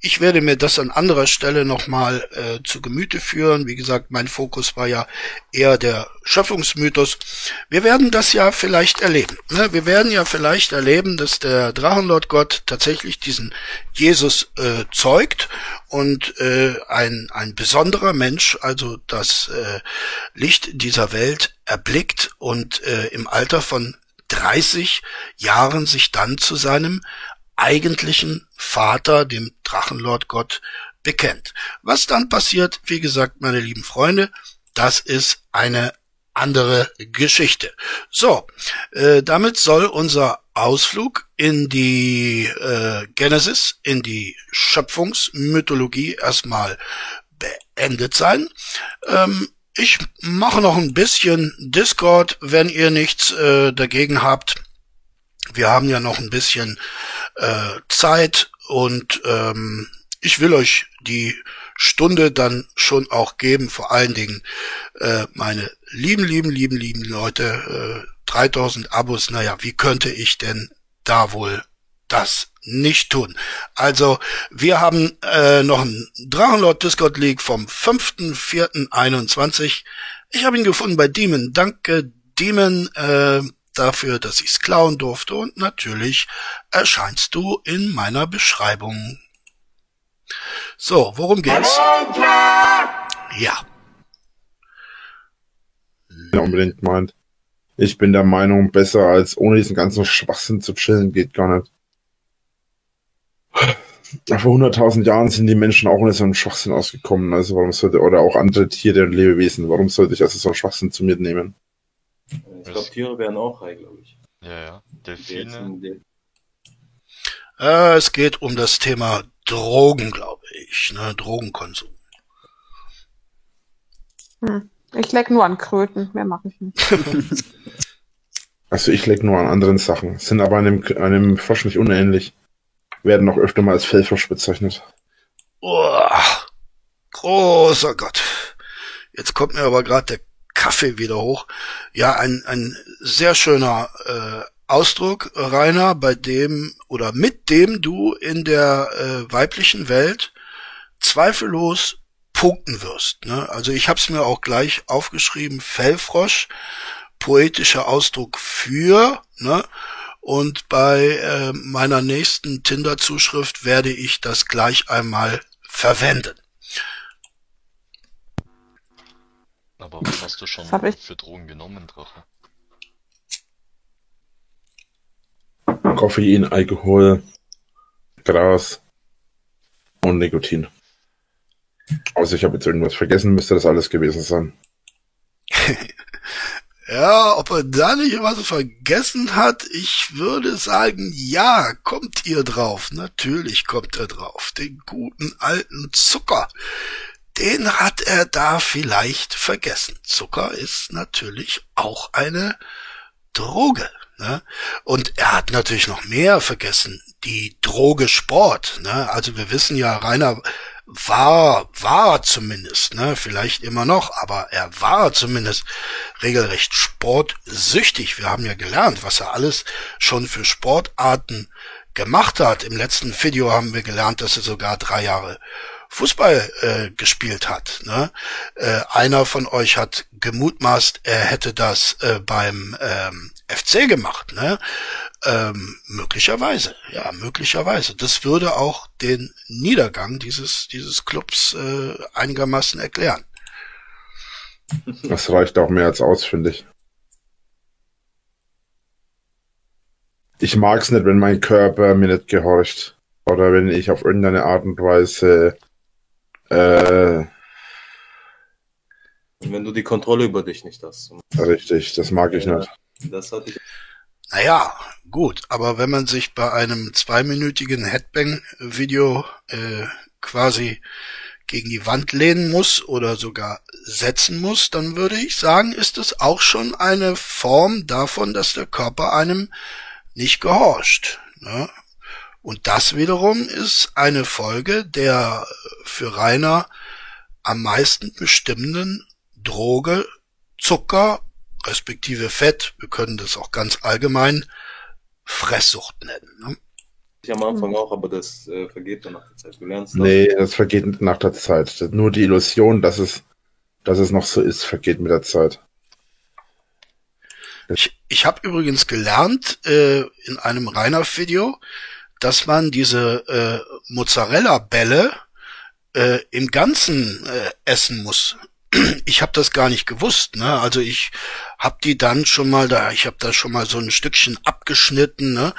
ich werde mir das an anderer Stelle nochmal äh, zu Gemüte führen. Wie gesagt, mein Fokus war ja eher der Schöpfungsmythos. Wir werden das ja vielleicht erleben. Ne? Wir werden ja vielleicht erleben, dass der Drachenlord Gott tatsächlich diesen Jesus äh, zeugt und äh, ein, ein besonderer Mensch, also das äh, Licht dieser Welt erblickt und äh, im Alter von 30 Jahren sich dann zu seinem eigentlichen Vater, dem Drachenlord Gott, bekennt. Was dann passiert, wie gesagt, meine lieben Freunde, das ist eine andere Geschichte. So, äh, damit soll unser Ausflug in die äh, Genesis, in die Schöpfungsmythologie erstmal beendet sein. Ähm, ich mache noch ein bisschen Discord, wenn ihr nichts äh, dagegen habt. Wir haben ja noch ein bisschen äh, Zeit und ähm, ich will euch die Stunde dann schon auch geben, vor allen Dingen äh, meine lieben, lieben, lieben, lieben Leute, äh, 3000 Abos, naja, wie könnte ich denn da wohl das nicht tun. Also, wir haben äh, noch einen Drachenlord Discord League vom 5.4.21. Ich habe ihn gefunden bei Demon. Danke, Demon. Äh, dafür, dass ich's klauen durfte und natürlich erscheinst du in meiner Beschreibung. So, worum geht's? Ja. Ja, unbedingt meint. Ich bin der Meinung, besser als ohne diesen ganzen Schwachsinn zu chillen geht gar nicht. Vor 100.000 Jahren sind die Menschen auch ohne so einen Schwachsinn ausgekommen. Also warum sollte, oder auch andere Tiere und Lebewesen, warum sollte ich also so einen Schwachsinn zu mir nehmen? Ich glaube, Tiere wären auch high, glaube ich. Ja, ja. Delfine. Äh, es geht um das Thema Drogen, glaube ich, ne? Drogenkonsum. Hm. Ich leck nur an Kröten, mehr mache ich nicht. [laughs] also ich leck nur an anderen Sachen, sind aber einem, einem Frosch nicht unähnlich. Werden auch öfter mal als Fellfrosch bezeichnet. Oh, großer Gott. Jetzt kommt mir aber gerade der Kaffee wieder hoch. Ja, ein, ein sehr schöner äh, Ausdruck, Rainer, bei dem oder mit dem du in der äh, weiblichen Welt zweifellos punkten wirst. Ne? Also ich habe es mir auch gleich aufgeschrieben, Fellfrosch, poetischer Ausdruck für, ne? Und bei äh, meiner nächsten Tinder-Zuschrift werde ich das gleich einmal verwenden. Aber was hast du schon für Drogen genommen, Drache? Koffein, Alkohol, Gras und Nikotin. Also ich habe jetzt irgendwas vergessen, müsste das alles gewesen sein. [laughs] ja, ob er da nicht was vergessen hat, ich würde sagen, ja, kommt ihr drauf. Natürlich kommt er drauf. Den guten alten Zucker. Den hat er da vielleicht vergessen. Zucker ist natürlich auch eine Droge. Ne? Und er hat natürlich noch mehr vergessen, die Droge Sport. Ne? Also wir wissen ja, Rainer war, war zumindest, ne, vielleicht immer noch, aber er war zumindest regelrecht sportsüchtig. Wir haben ja gelernt, was er alles schon für Sportarten gemacht hat. Im letzten Video haben wir gelernt, dass er sogar drei Jahre Fußball äh, gespielt hat. Ne? Äh, einer von euch hat gemutmaßt, er hätte das äh, beim ähm, FC gemacht. Ne? Ähm, möglicherweise, ja, möglicherweise. Das würde auch den Niedergang dieses dieses Clubs äh, einigermaßen erklären. Das reicht auch mehr als aus, finde ich. Ich mag's nicht, wenn mein Körper mir nicht gehorcht. Oder wenn ich auf irgendeine Art und Weise äh, wenn du die Kontrolle über dich nicht hast. Richtig, das mag ich nicht. Das hatte ich. Naja, gut, aber wenn man sich bei einem zweiminütigen Headbang-Video äh, quasi gegen die Wand lehnen muss oder sogar setzen muss, dann würde ich sagen, ist es auch schon eine Form davon, dass der Körper einem nicht gehorcht. Ne? Und das wiederum ist eine Folge der für Rainer am meisten bestimmenden Droge Zucker respektive Fett, wir können das auch ganz allgemein Fresssucht nennen. Ne? Ich am Anfang auch, aber das äh, vergeht dann nach der Zeit. Du lernst das. Nee, das vergeht nach der Zeit. Nur die Illusion, dass es, dass es noch so ist, vergeht mit der Zeit. Ich, ich habe übrigens gelernt äh, in einem Rainer-Video, dass man diese äh, Mozzarella-Bälle äh, im Ganzen äh, essen muss [clears throat] ich habe das gar nicht gewusst, ne? Also ich habe die dann schon mal da, ich habe da schon mal so ein Stückchen abgeschnitten, ne?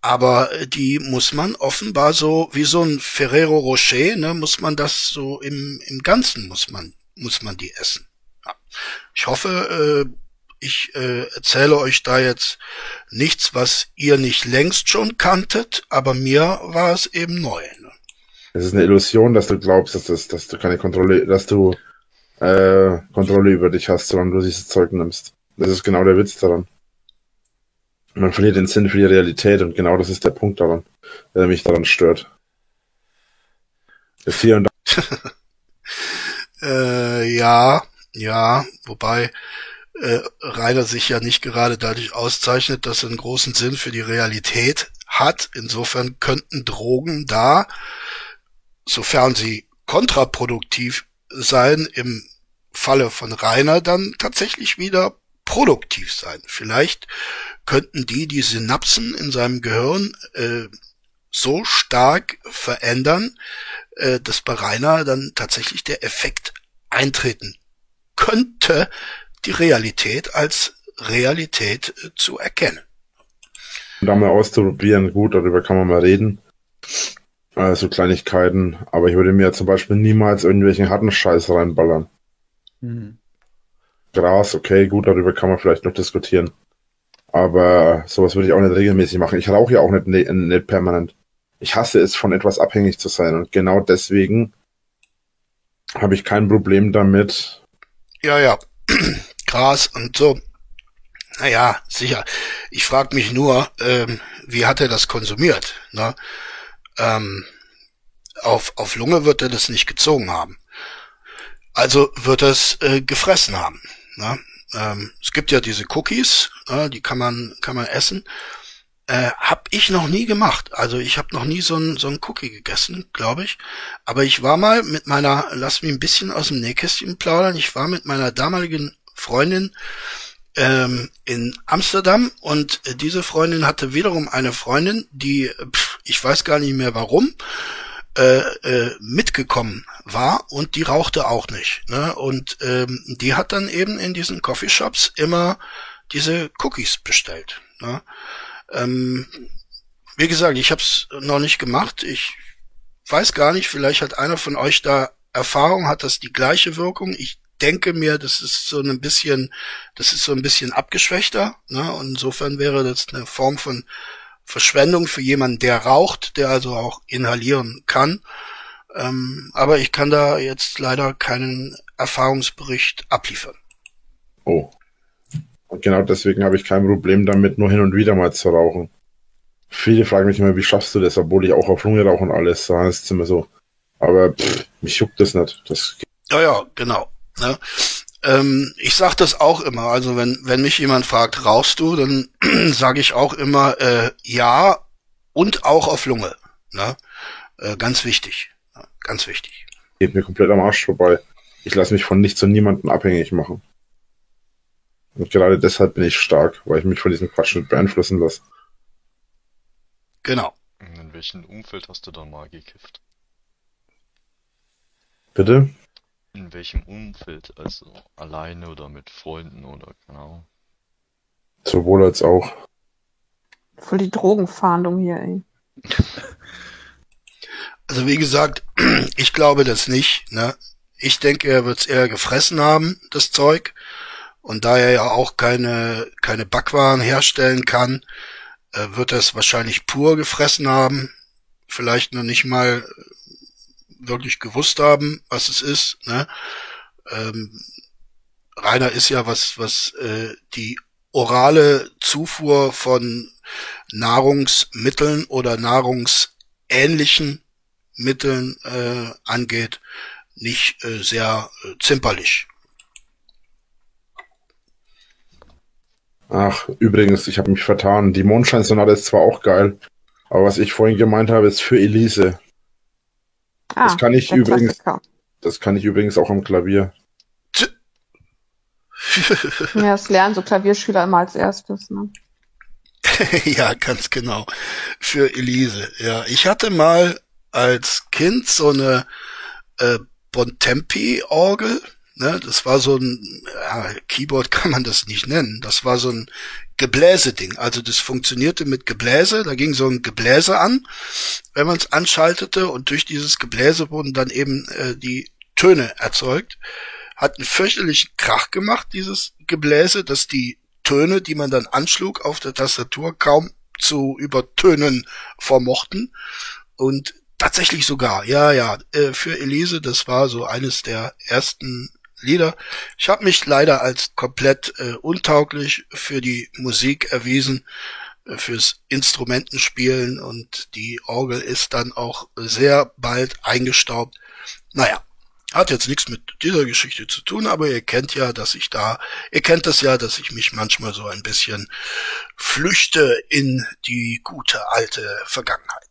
Aber äh, die muss man offenbar so wie so ein Ferrero Rocher, ne? Muss man das so im im Ganzen muss man muss man die essen. Ja. Ich hoffe, äh, ich äh, erzähle euch da jetzt nichts, was ihr nicht längst schon kanntet, aber mir war es eben neu. Ne? Es ist eine Illusion, dass du glaubst, dass, das, dass du keine Kontrolle, dass du äh, Kontrolle über dich hast, solange du dieses Zeug nimmst. Das ist genau der Witz daran. Man verliert den Sinn für die Realität und genau das ist der Punkt daran, der mich daran stört. Das hier und da. äh, ja, ja, wobei äh, Rainer sich ja nicht gerade dadurch auszeichnet, dass er einen großen Sinn für die Realität hat. Insofern könnten Drogen da, sofern sie kontraproduktiv sein, im Falle von Rainer dann tatsächlich wieder produktiv sein. Vielleicht könnten die die Synapsen in seinem Gehirn äh, so stark verändern, äh, dass bei Rainer dann tatsächlich der Effekt eintreten könnte, die Realität als Realität äh, zu erkennen. Da mal auszuprobieren, gut, darüber kann man mal reden. Also Kleinigkeiten, aber ich würde mir zum Beispiel niemals irgendwelchen harten Scheiß reinballern. Mhm. Gras, okay, gut, darüber kann man vielleicht noch diskutieren. Aber sowas würde ich auch nicht regelmäßig machen. Ich rauche ja auch nicht, nicht, nicht permanent. Ich hasse es, von etwas abhängig zu sein. Und genau deswegen habe ich kein Problem damit. Ja, ja. [clears throat] Gras und so. Naja, sicher. Ich frage mich nur, ähm, wie hat er das konsumiert? Ne? ähm, auf, auf Lunge wird er das nicht gezogen haben. Also wird er es äh, gefressen haben. Na, ähm, es gibt ja diese Cookies, äh, die kann man kann man essen. Äh, hab ich noch nie gemacht. Also ich habe noch nie so ein so Cookie gegessen, glaube ich. Aber ich war mal mit meiner, lass mich ein bisschen aus dem Nähkästchen plaudern. Ich war mit meiner damaligen Freundin ähm, in Amsterdam und äh, diese Freundin hatte wiederum eine Freundin, die, pff, ich weiß gar nicht mehr warum, äh, äh, mitgekommen war und die rauchte auch nicht. Ne? Und ähm, die hat dann eben in diesen Coffeeshops immer diese Cookies bestellt. Ne? Ähm, wie gesagt, ich habe es noch nicht gemacht. Ich weiß gar nicht, vielleicht hat einer von euch da Erfahrung, hat das die gleiche Wirkung. Ich denke mir, das ist so ein bisschen, das ist so ein bisschen abgeschwächter. Ne? Und insofern wäre das eine Form von Verschwendung für jemanden, der raucht, der also auch inhalieren kann. Ähm, aber ich kann da jetzt leider keinen Erfahrungsbericht abliefern. Oh. Und genau deswegen habe ich kein Problem damit, nur hin und wieder mal zu rauchen. Viele fragen mich immer, wie schaffst du das, obwohl ich auch auf Lunge rauche und alles. Da ist immer so. Aber pff, mich juckt das nicht. Das ja, ja, genau. Ne? Ähm, ich sag das auch immer. Also wenn, wenn mich jemand fragt, rauchst du, dann [clears throat] sage ich auch immer äh, ja und auch auf Lunge. Ne? Äh, ganz wichtig. Ja, ganz wichtig. Geht mir komplett am Arsch vorbei. Ich lasse mich von nichts und niemanden abhängig machen. Und gerade deshalb bin ich stark, weil ich mich von diesem Quatsch nicht beeinflussen lasse. Genau. In welchem Umfeld hast du da mal gekifft? Bitte? In welchem Umfeld? Also alleine oder mit Freunden oder genau? Sowohl als auch. Voll die Drogenfahndung hier, ey. [laughs] Also wie gesagt, [clears throat] ich glaube das nicht. Ne? Ich denke, er wird es eher gefressen haben, das Zeug. Und da er ja auch keine, keine Backwaren herstellen kann, äh, wird er es wahrscheinlich pur gefressen haben. Vielleicht noch nicht mal wirklich gewusst haben, was es ist. Ne? Ähm, Rainer ist ja was, was äh, die orale Zufuhr von Nahrungsmitteln oder nahrungsähnlichen Mitteln äh, angeht, nicht äh, sehr äh, zimperlich. Ach, übrigens, ich habe mich vertan. Die Mondscheinsonate ist zwar auch geil, aber was ich vorhin gemeint habe, ist für Elise. Ah, das kann ich übrigens. Das kann ich übrigens auch am Klavier. [laughs] ja, das lernen so Klavierschüler immer als erstes, ne? [laughs] ja, ganz genau. Für Elise. Ja, ich hatte mal als Kind so eine äh, Bontempi-Orgel. Ne? Das war so ein ja, Keyboard [laughs] kann man das nicht nennen. Das war so ein Gebläse-Ding. Also das funktionierte mit Gebläse. Da ging so ein Gebläse an, wenn man es anschaltete und durch dieses Gebläse wurden dann eben äh, die Töne erzeugt. Hat einen fürchterlichen Krach gemacht, dieses Gebläse, dass die Töne, die man dann anschlug auf der Tastatur, kaum zu übertönen vermochten. Und tatsächlich sogar, ja, ja, äh, für Elise, das war so eines der ersten Lieder. Ich habe mich leider als komplett äh, untauglich für die Musik erwiesen, äh, fürs Instrumentenspielen und die Orgel ist dann auch sehr bald eingestaubt. Naja, hat jetzt nichts mit dieser Geschichte zu tun, aber ihr kennt ja, dass ich da, ihr kennt das ja, dass ich mich manchmal so ein bisschen flüchte in die gute alte Vergangenheit.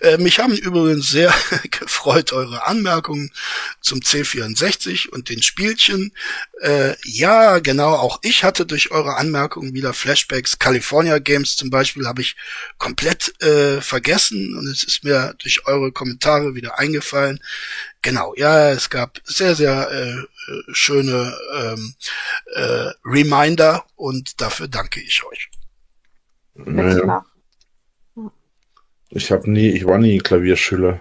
Äh, mich haben übrigens sehr [laughs] gefreut eure Anmerkungen zum C64 und den Spielchen. Äh, ja, genau, auch ich hatte durch eure Anmerkungen wieder Flashbacks. California Games zum Beispiel habe ich komplett äh, vergessen und es ist mir durch eure Kommentare wieder eingefallen. Genau, ja, es gab sehr, sehr äh, schöne ähm, äh, Reminder und dafür danke ich euch. Naja. Ich habe nie, ich war nie Klavierschüler.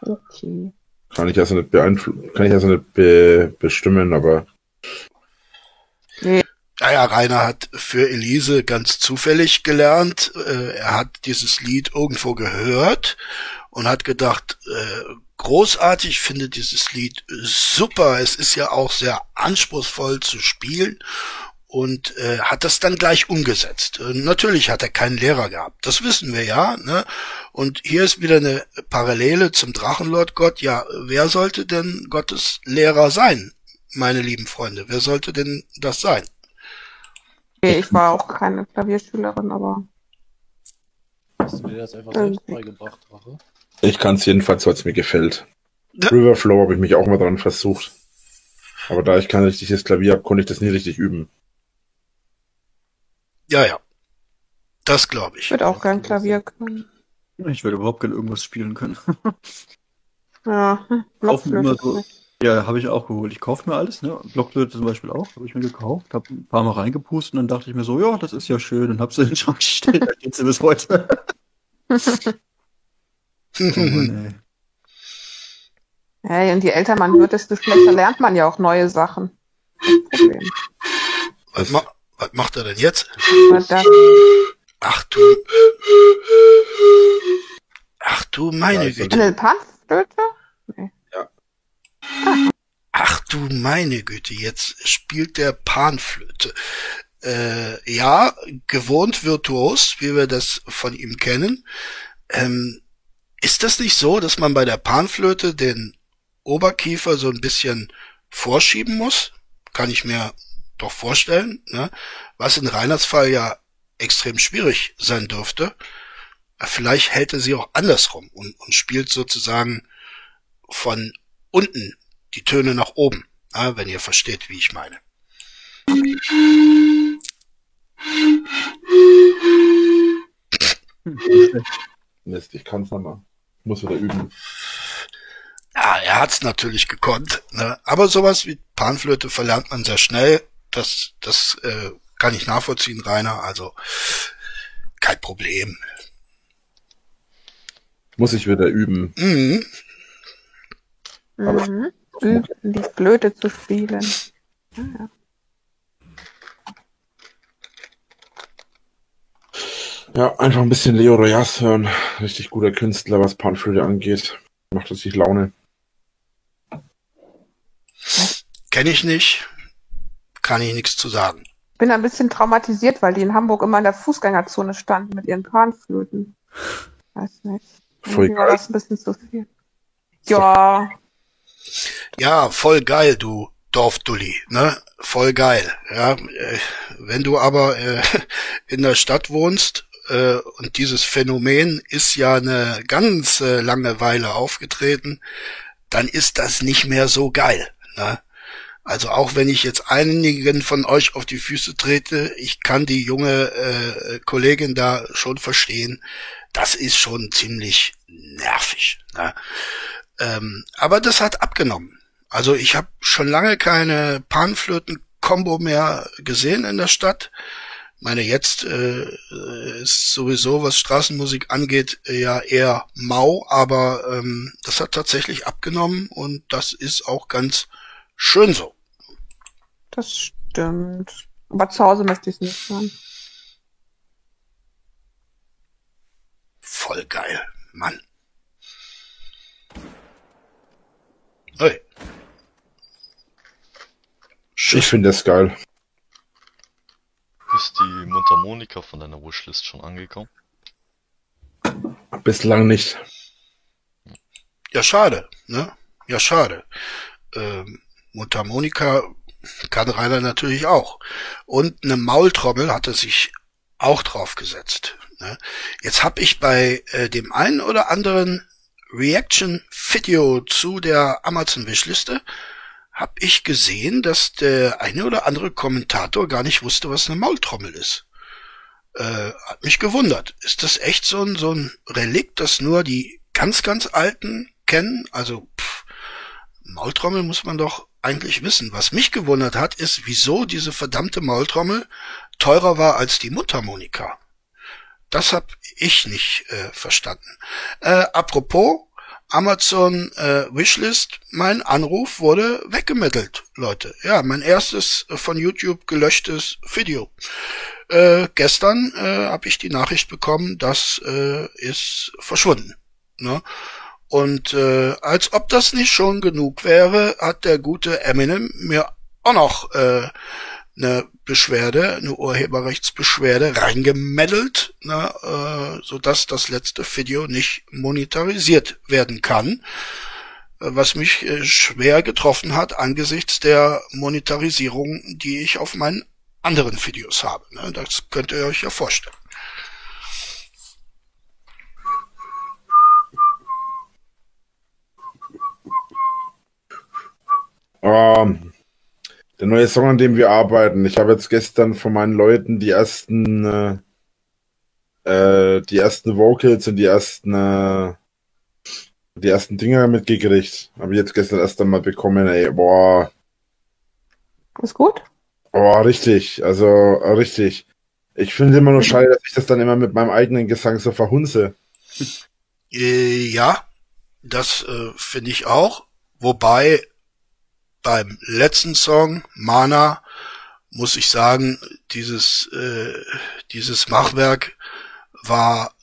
Okay. Kann ich also nicht beeinflussen, kann ich also nicht be bestimmen, aber. Nee. Naja, Rainer hat für Elise ganz zufällig gelernt. Äh, er hat dieses Lied irgendwo gehört und hat gedacht, äh, großartig, finde dieses Lied super. Es ist ja auch sehr anspruchsvoll zu spielen und äh, hat das dann gleich umgesetzt. Äh, natürlich hat er keinen Lehrer gehabt, das wissen wir ja. Ne? Und hier ist wieder eine Parallele zum Drachenlord Gott. Ja, wer sollte denn Gottes Lehrer sein? meine lieben Freunde? Wer sollte denn das sein? Okay, ich war auch keine Klavierschülerin, aber Hast du dir das einfach selbst beigebracht, Drache? Ich kann es jedenfalls, weil es mir gefällt. Ja. Riverflow habe ich mich auch mal dran versucht. Aber da ich kein richtiges Klavier habe, konnte ich das nie richtig üben. Ja, ja. Das glaube ich ich. würde auch gern Klavier können. Ich würde überhaupt gerne irgendwas spielen können. [laughs] Ja, hm, Kaufen immer so-. Ja, habe ich auch geholt. Ich kaufe mir alles, ne? Blockflöte zum Beispiel auch, habe ich mir gekauft, habe ein paar Mal reingepustet und dann dachte ich mir so, ja, das ist ja schön und habe sie in den Schrank [laughs] gestellt, da steht sie bis heute. [laughs] Oh Mann, ey. Hey, und je älter man wird, desto schlechter lernt man ja auch neue Sachen. Problem. Was, ma was macht er denn jetzt? Ach du. Ach du meine Ja, Güte. eine Panflöte? Ach du meine Güte, jetzt spielt der Panflöte. Äh, ja, gewohnt virtuos, wie wir das von ihm kennen. Ähm, ist das nicht so, dass man bei der Panflöte den Oberkiefer so ein bisschen vorschieben muss? Kann ich mir doch vorstellen, ne? Was in Reiners Fall ja extrem schwierig sein dürfte. Vielleicht hält er sie auch andersrum und, und spielt sozusagen von unten die Töne nach oben, ja, wenn ihr versteht, wie ich meine. Mist, ich kann's nochmal. Muss wieder üben. Ja, er hat's natürlich gekonnt, ne? aber sowas wie Panflöte verlernt man sehr schnell. Das, das äh, kann ich nachvollziehen, Rainer. Also kein Problem. Muss ich wieder üben. Mhm. Mhm. Üben, die Flöte zu spielen. Ja. Ja, einfach ein bisschen Leo Royas hören. Richtig guter Künstler, was Panflöte angeht. Macht richtig Laune. Kenne ich nicht, kann ich nichts zu sagen. Ich bin ein bisschen traumatisiert, weil die in Hamburg immer in der Fußgängerzone standen mit ihren Panflöten. Weiß nicht. Voll geil. das ein bisschen zu viel. Ja, Ja, voll geil, du Dorfdulli, ne? Voll geil. Ja, äh, wenn du aber äh, [laughs] in der Stadt wohnst äh, und dieses Phänomen ist ja eine ganz äh, lange Weile aufgetreten, dann ist das nicht mehr so geil. Ne? Also auch wenn ich jetzt einigen von euch auf die Füße trete, ich kann die junge äh, Kollegin da schon verstehen. Das ist schon ziemlich nervig. Ne? Ähm, aber das hat abgenommen. Also ich habe schon lange keine Panflöten-Kombo mehr gesehen in der Stadt. Meine, jetzt äh, ist sowieso, was Straßenmusik angeht, ja eher mau, aber ähm, das hat tatsächlich abgenommen und das ist auch ganz schön so. Das stimmt. Aber zu Hause möchte ich es nicht hören. Voll geil, Mann. Hey. Ich finde das geil. Ist die Mundharmonika von deiner Wishlist schon angekommen? Bislang nicht. Ja, schade, ne? Ja, schade. Ähm, Mundharmonika kann Rainer natürlich auch. Und eine Maultrommel hat er sich auch draufgesetzt. Ne? Jetzt habe ich bei äh, dem einen oder anderen Reaction-Video zu der Amazon-Wishliste habe ich gesehen, dass der eine oder andere Kommentator gar nicht wusste, was eine Maultrommel ist. Äh, hat mich gewundert. Ist das echt so ein, so ein Relikt, das nur die ganz, ganz Alten kennen? Also, pff, Maultrommel muss man doch eigentlich wissen. Was mich gewundert hat, ist, wieso diese verdammte Maultrommel teurer war als die Mundharmonika. Das hab ich nicht äh, verstanden. Äh, apropos Amazon äh, Wishlist, mein Anruf wurde weggemittelt, Leute. Ja, mein erstes äh, von YouTube gelöschtes Video. Äh, gestern äh, habe ich die Nachricht bekommen, das äh, ist verschwunden. Ne? Und äh, als ob das nicht schon genug wäre, hat der gute Eminem mir auch noch äh, eine Beschwerde, eine Urheberrechtsbeschwerde reingemeddelt, ne, äh, sodass das letzte Video nicht monetarisiert werden kann. was mich äh, schwer getroffen hat angesichts der Monetarisierung, die ich auf meinen anderen Videos habe. Ne? Das könnt ihr euch ja vorstellen. Ähm, der neue Song, an dem wir arbeiten. Ich habe jetzt gestern von meinen Leuten die ersten, äh, äh, die ersten Vocals und die ersten, äh, die ersten Dinger mitgekriegt. Habe ich jetzt gestern erst einmal bekommen, ey, boah. Ist gut? Boah, richtig, also äh, richtig. Ich finde immer nur schade, dass ich das dann immer mit meinem eigenen Gesang so verhunze. Äh, ja, das äh, finde ich auch. Wobei beim letzten Song, Mana, muss ich sagen, dieses, äh, dieses Machwerk war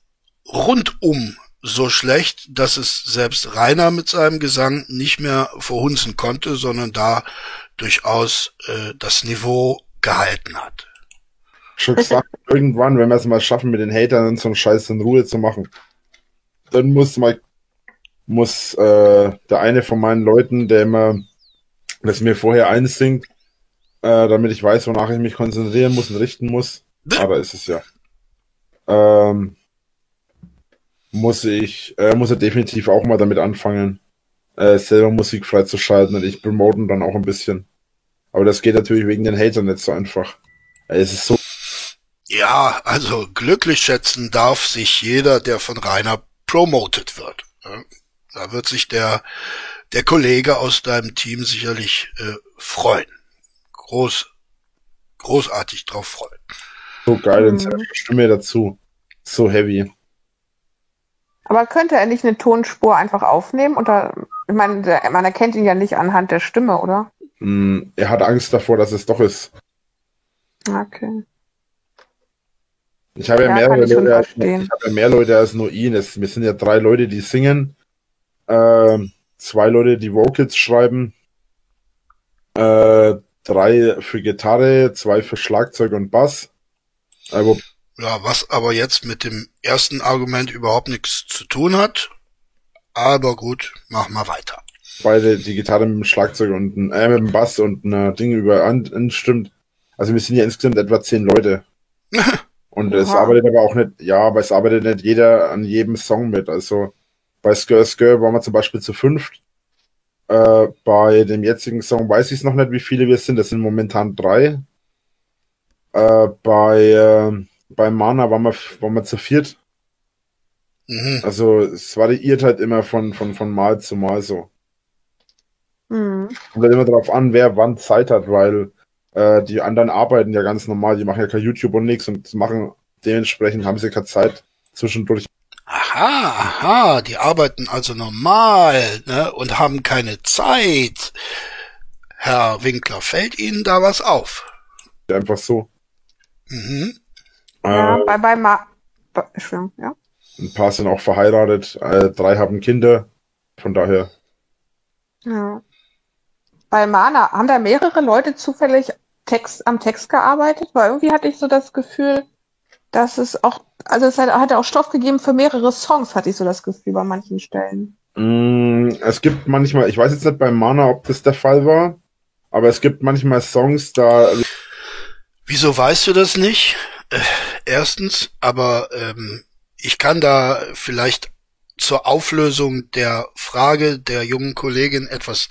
rundum so schlecht, dass es selbst Rainer mit seinem Gesang nicht mehr verhunzen konnte, sondern da durchaus äh, das Niveau gehalten hat. Schon gesagt, irgendwann, wenn wir es mal schaffen, mit den Hatern so einen Scheiß in Ruhe zu machen, dann muss mal muss äh, der eine von meinen Leuten, der immer das mir vorher einsingt, äh, damit ich weiß, wonach ich mich konzentrieren muss und richten muss. Aber ist es ja. Ähm, muss ich, äh, muss er definitiv auch mal damit anfangen, äh, selber Musik freizuschalten und ich promoten dann auch ein bisschen. Aber das geht natürlich wegen den Hatern nicht so einfach. Äh, es ist so. Ja, also glücklich schätzen darf sich jeder, der von Rainer promoted wird. Da wird sich der der Kollege aus deinem Team sicherlich äh, freuen. Groß, großartig drauf freuen. So geil, und mhm. Stimme dazu. So heavy. Aber könnte er nicht eine Tonspur einfach aufnehmen? Oder, ich meine, der, man erkennt ihn ja nicht anhand der Stimme, oder? Mm, er hat Angst davor, dass es doch ist. Okay. Ich habe ja, ja mehrere Leute, als, ich habe ja mehr Leute als nur ihn. Es, wir sind ja drei Leute, die singen. Ähm, zwei Leute, die Vocals schreiben, äh, drei für Gitarre, zwei für Schlagzeug und Bass. Also, ja, was aber jetzt mit dem ersten Argument überhaupt nichts zu tun hat. Aber gut, mach mal weiter. Beide die Gitarre mit dem Schlagzeug und äh, mit dem Bass und ein Ding überein stimmt. Also wir sind ja insgesamt etwa zehn Leute. [laughs] und Oha. es arbeitet aber auch nicht, ja, aber es arbeitet nicht jeder an jedem Song mit. Also bei Skr Skr waren wir zum Beispiel zu fünft. Äh, bei dem jetzigen Song weiß ich es noch nicht, wie viele wir sind. Das sind momentan drei. Äh, bei, äh, bei Mana waren wir, waren wir zu viert. Mhm. Also es variiert halt immer von, von, von Mal zu Mal so. Mhm. Kommt halt immer darauf an, wer wann Zeit hat, weil äh, die anderen arbeiten ja ganz normal, die machen ja kein YouTube und nichts und machen dementsprechend haben sie keine Zeit zwischendurch Aha, aha, die arbeiten also normal ne, und haben keine Zeit. Herr Winkler, fällt Ihnen da was auf? Einfach so. Mhm. Ja, äh, bei, bei Ma ja. Ein paar sind auch verheiratet, äh, drei haben Kinder, von daher. Ja. Bei Mana, haben da mehrere Leute zufällig Text, am Text gearbeitet? Weil irgendwie hatte ich so das Gefühl, dass es auch, also es hat, hat auch Stoff gegeben für mehrere Songs, hatte ich so das Gefühl bei manchen Stellen. Mm, es gibt manchmal, ich weiß jetzt nicht bei Mana, ob das der Fall war, aber es gibt manchmal Songs, da. Wieso weißt du das nicht? Äh, erstens, aber ähm, ich kann da vielleicht zur Auflösung der Frage der jungen Kollegin etwas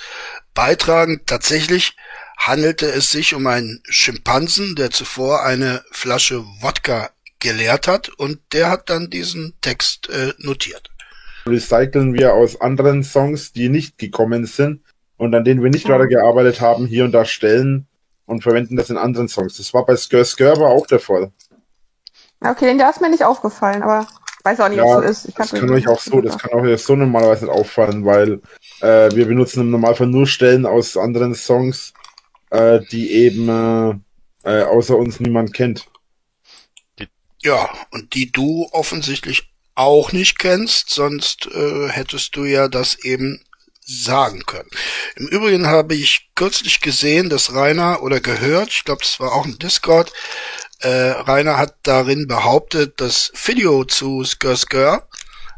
beitragen. Tatsächlich handelte es sich um einen Schimpansen, der zuvor eine Flasche Wodka gelehrt hat und der hat dann diesen Text äh, notiert. Recyceln wir aus anderen Songs, die nicht gekommen sind und an denen wir nicht weiter gearbeitet haben, hier und da stellen und verwenden das in anderen Songs. Das war bei Skr Skr aber auch der Fall. Okay, den da ist mir nicht aufgefallen, aber weiß auch nicht, ja, was so ist. Ich das kann euch auch so, das kann euch so normalerweise nicht auffallen, weil äh, wir benutzen im Normalfall nur Stellen aus anderen Songs, äh, die eben äh, äh außer uns niemand kennt. Ja, und die du offensichtlich auch nicht kennst, sonst äh, hättest du ja das eben sagen können. Im Übrigen habe ich kürzlich gesehen, dass Rainer oder gehört, ich glaube, das war auch ein Discord, äh, Rainer hat darin behauptet, das Video zu Skr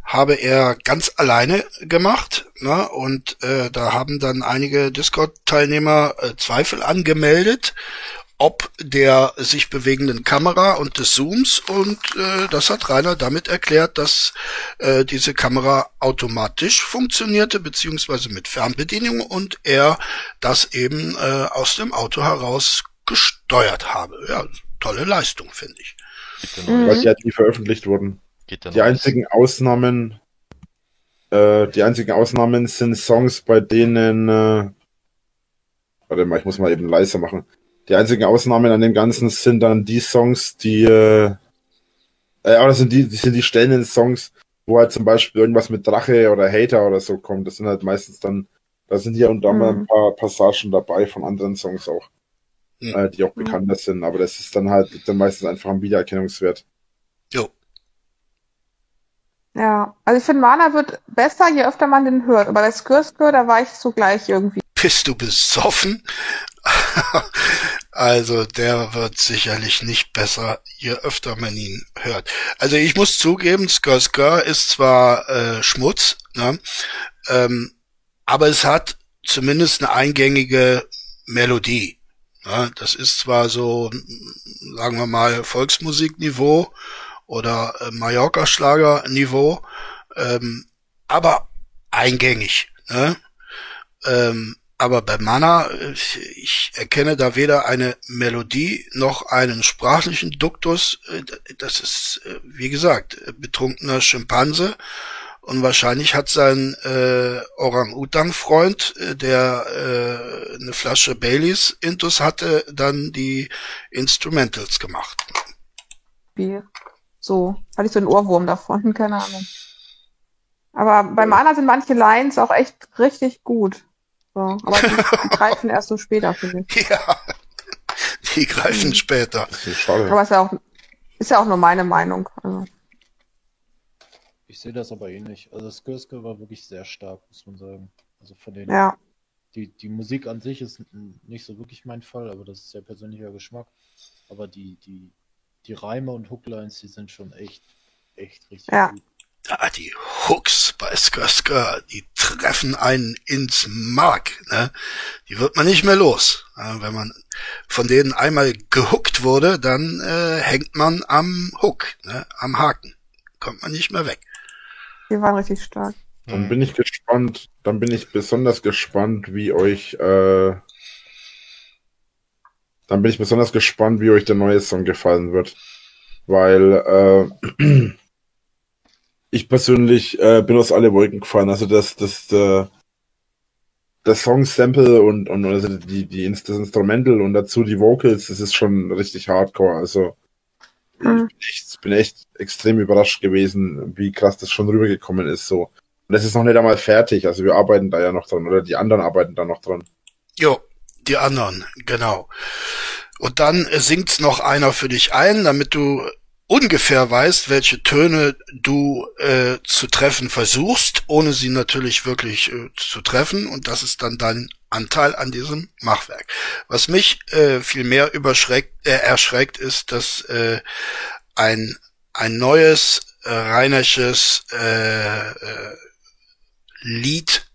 habe er ganz alleine gemacht. Ne? Und äh, da haben dann einige Discord-Teilnehmer äh, Zweifel angemeldet, ob der sich bewegenden Kamera und des Zooms. Und äh, das hat Rainer damit erklärt, dass äh, diese Kamera automatisch funktionierte, beziehungsweise mit Fernbedienung und er das eben äh, aus dem Auto heraus gesteuert habe. Ja, tolle Leistung, finde ich. Mhm. Weil die halt nie veröffentlicht wurden. Die einzigen Ausnahmen, äh, die einzigen Ausnahmen sind Songs, bei denen, äh, warte mal, ich muss mal eben leiser machen. Die einzigen Ausnahmen an dem Ganzen sind dann die Songs, die, äh, äh aber das sind die, die sind die Stellen in Songs, wo halt zum Beispiel irgendwas mit Drache oder Hater oder so kommt. Das sind halt meistens dann, da sind hier und da mal Mhm. ein paar Passagen dabei von anderen Songs auch, Mhm. äh, die auch Mhm. bekannter sind. Aber das ist dann halt dann meistens einfach am Wiedererkennungswert. Jo. Ja, also ich finde, Mana wird besser, je öfter man den hört. Aber bei Skirskir, da war ich so gleich irgendwie. Bist du besoffen? [laughs] also der wird sicherlich nicht besser, je öfter man ihn hört. Also ich muss zugeben, Skr ist zwar äh, Schmutz, ne? ähm, aber es hat zumindest eine eingängige Melodie. Ne? Das ist zwar so, sagen wir mal, Volksmusikniveau oder äh, Mallorca-Schlager-Niveau, ähm, aber eingängig. Ne? Ähm, aber bei Mana, äh, ich erkenne da weder eine Melodie noch einen sprachlichen Duktus. Äh, Das ist, äh, wie gesagt, betrunkener Schimpanse. Und wahrscheinlich hat sein äh, Orang-Utang-Freund, der äh, eine Flasche Baileys intus hatte, dann die Instrumentals gemacht. Wie so, hatte ich so einen Ohrwurm davon, keine Ahnung. Aber bei Mana sind manche Lines auch echt richtig gut. So, aber die, die greifen erst so später, finde ich. [laughs] Ja, die greifen später. Das ist schade. Aber ist ja auch, ist ja auch nur meine Meinung. Also, Ich sehe das aber ähnlich. Also Skirske war wirklich sehr stark, muss man sagen. Also von den, ja. die, die Musik an sich ist nicht so wirklich mein Fall, aber das ist ja persönlicher Geschmack. Aber die, die, die Reime und Hooklines, die sind schon echt, echt richtig Ja. gut. Ah, die Hooks bei Skr Skr, die treffen einen ins Mark. Ne? Die wird man nicht mehr los. Wenn man von denen einmal gehuckt wurde, dann äh, hängt man am Hook, ne? am Haken. Kommt man nicht mehr weg. Die waren richtig stark. Dann Hm. bin ich gespannt, dann bin ich besonders gespannt, wie euch, äh, dann bin ich besonders gespannt, wie euch der neue Song gefallen wird. Weil, äh, [clears throat] ich persönlich äh, bin aus alle Wolken gefallen. Also das, das, äh, das Song-Sample und, und also die, die, das Instrumental und dazu die Vocals, das ist schon richtig hardcore. Also Mhm. ich bin echt, bin echt extrem überrascht gewesen, wie krass das schon rübergekommen ist. So. Und es ist noch nicht einmal fertig. Also wir arbeiten da ja noch dran oder die anderen arbeiten da noch dran. Jo, die anderen, genau. Und dann äh, singt's noch einer für dich ein, damit du ungefähr weißt, welche Töne du äh, zu treffen versuchst, ohne sie natürlich wirklich äh, zu treffen. Und das ist dann dein Anteil an diesem Machwerk. Was mich äh, viel mehr überschreckt, äh, erschreckt, ist, dass äh, ein ein neues äh, Reinersches äh, äh, Lied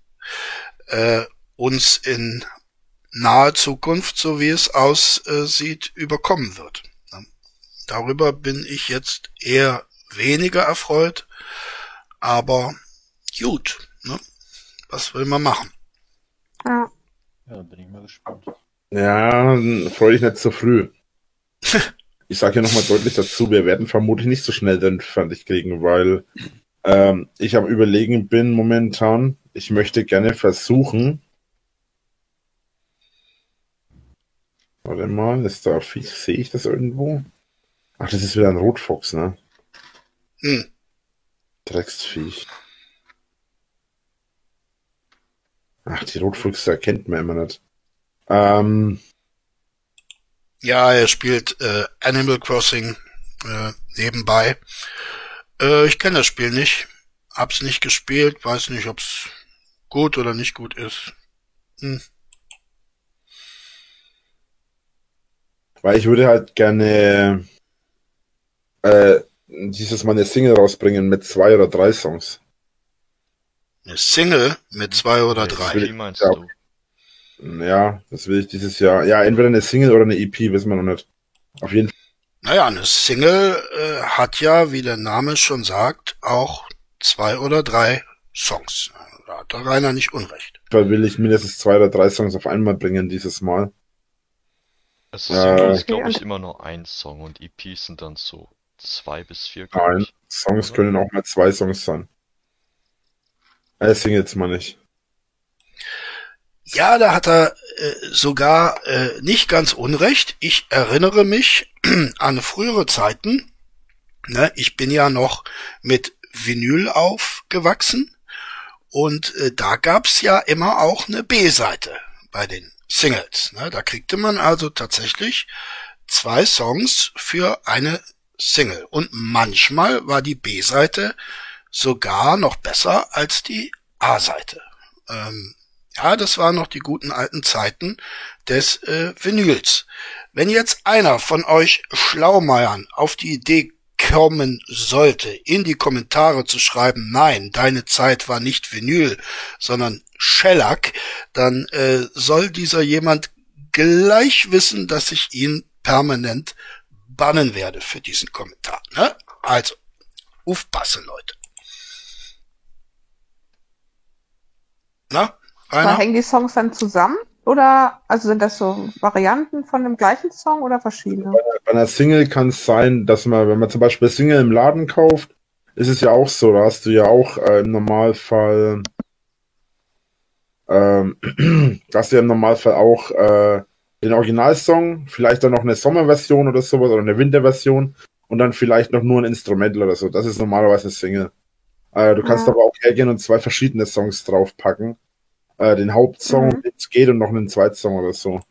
äh, uns in nahe Zukunft, so wie es aussieht, überkommen wird. Darüber bin ich jetzt eher weniger erfreut, aber gut, ne? was will man machen? Ja. Ja, dann bin ich mal gespannt. Ja, freu dich nicht zu früh. [laughs] Ich sage ja nochmal deutlich dazu, wir werden vermutlich nicht so schnell den fertig kriegen, weil ähm, ich am überlegen bin momentan, ich möchte gerne versuchen. Warte mal, ist da sehe ich das irgendwo? Ach, das ist wieder ein Rotfuchs, ne? Hm. Drecksviech. Ach, die Rotfüchse erkennt man immer nicht. Ähm, Ja, er spielt äh, Animal Crossing äh, nebenbei. Äh, ich kenne das Spiel nicht, hab's nicht gespielt, weiß nicht, ob's gut oder nicht gut ist. Hm. Weil ich würde halt gerne äh, dieses Mal eine Single rausbringen mit zwei oder drei Songs. Eine Single mit zwei oder drei. Wie meinst Ja. du? Ja, das will ich dieses Jahr. Ja, entweder eine Single oder eine EP, wissen wir noch nicht. Auf jeden Naja, eine Single äh, hat ja, wie der Name schon sagt, auch zwei oder drei Songs. Da hat der Rainer nicht unrecht. Fall will ich mindestens zwei oder drei Songs auf einmal bringen dieses Mal. Also Äh, Single ist, Okay, glaube ich, immer nur ein Song und EPs sind dann so zwei bis vier, Nein. Songs Oder? können auch mal zwei Songs sein. Äh, Singles mal nicht. Ja, da hat er äh, sogar äh, nicht ganz unrecht. Ich erinnere mich [clears throat] an frühere Zeiten. Ne, ich bin ja noch mit Vinyl aufgewachsen und äh, da gab's ja immer auch eine B-Seite bei den Singles. Ne? Da kriegte man also tatsächlich zwei Songs für eine Single. Und manchmal war die B-Seite sogar noch besser als die A-Seite. Ähm, ja, das waren noch die guten alten Zeiten des äh, Vinyls. Wenn jetzt einer von euch Schlaumeiern auf die Idee kommen sollte, in die Kommentare zu schreiben, nein, deine Zeit war nicht Vinyl, sondern Shellac, dann äh, soll dieser jemand gleich wissen, dass ich ihn permanent bannen werde für diesen Kommentar. Ne? Also, aufpassen, Leute. Na, Rainer? hängen die Songs dann zusammen? Oder, also sind das so Varianten von dem gleichen Song oder verschiedene? Bei einer Single kann es sein, dass man, wenn man zum Beispiel Single im Laden kauft, ist es ja auch so, da hast du ja auch äh, im Normalfall, ähm, [clears throat] hast du ja im Normalfall auch äh, den Originalsong, vielleicht dann noch eine Sommerversion oder sowas oder eine Winterversion und dann vielleicht noch nur ein Instrumental oder so. Das ist normalerweise eine Single. Äh, du kannst Ja. aber auch hergehen und zwei verschiedene Songs draufpacken. Äh, den Hauptsong, Mhm. den es geht und noch einen Zweitsong oder so.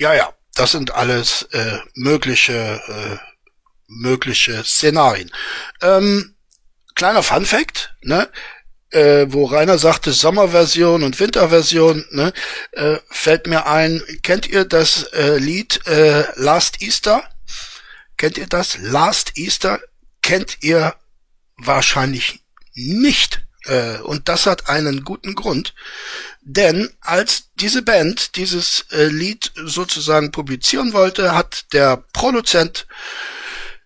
Ja, ja, das sind alles äh, mögliche äh, mögliche Szenarien. Ähm, kleiner Fun Fact, ne? Äh, wo Rainer sagte Sommerversion und Winterversion, ne? Äh, fällt mir ein, kennt ihr das äh, Lied äh, Last Easter? Kennt ihr das? Last Easter kennt ihr wahrscheinlich nicht. Äh, und das hat einen guten Grund. Denn als diese Band dieses äh, Lied sozusagen publizieren wollte, hat der Produzent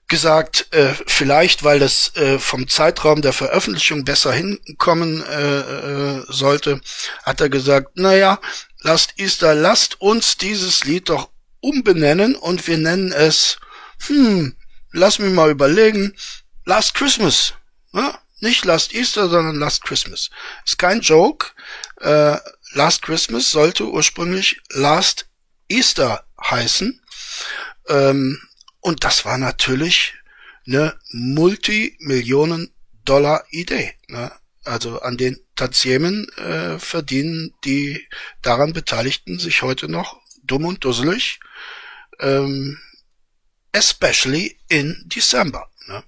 gesagt, äh, vielleicht weil es äh, vom Zeitraum der Veröffentlichung besser hinkommen äh, äh, sollte, hat er gesagt, naja, lasst Easter, lasst uns dieses Lied doch umbenennen und wir nennen es, hm, lass mich mal überlegen, Last Christmas. Ja? Nicht Last Easter, sondern Last Christmas. Ist kein Joke. Äh, Last Christmas sollte ursprünglich Last Easter heißen. Ähm, und das war natürlich eine Multimillionen-Dollar-Idee. Ne? Also an den Tantiemen äh, verdienen die daran Beteiligten sich heute noch dumm und dusselig. Ähm, especially in December. Ne?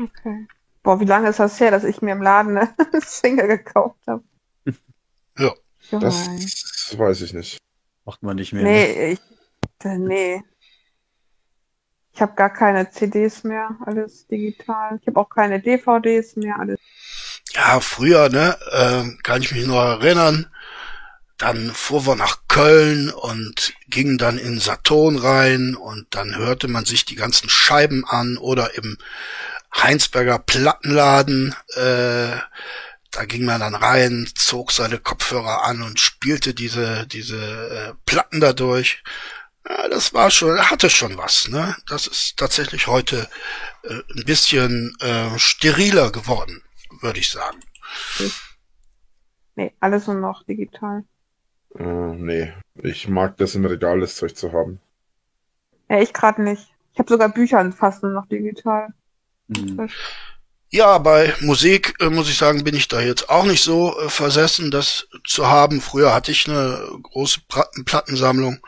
Okay. Boah, wie lange ist das her, dass ich mir im Laden eine [laughs] Single gekauft habe? Ja. Das Junge. weiß ich nicht. Macht man nicht mehr. ne? Nee, ich, äh, nee. Ich habe gar keine CDs mehr, alles digital. Ich habe auch keine DVDs mehr, alles. Ja, früher, ne, ähm, kann ich mich noch erinnern. Dann fuhren wir nach Köln und gingen dann in Saturn rein und dann hörte man sich die ganzen Scheiben an oder im Heinsberger Plattenladen. Äh, da ging man dann rein, zog seine Kopfhörer an und spielte diese diese äh, Platten dadurch. Ja, das war schon, hatte schon was. Ne, das ist tatsächlich heute äh, ein bisschen äh, steriler geworden, würde ich sagen. Nee, alles nur noch digital. Äh, nee, ich mag das im Regal, das Zeug zu haben. Ja, ich gerade nicht. Ich habe sogar Bücher fast nur noch digital. Hm. Ja, bei Musik äh, muss ich sagen, bin ich da jetzt auch nicht so äh, versessen, das zu haben. Früher hatte ich eine große Plattensammlung,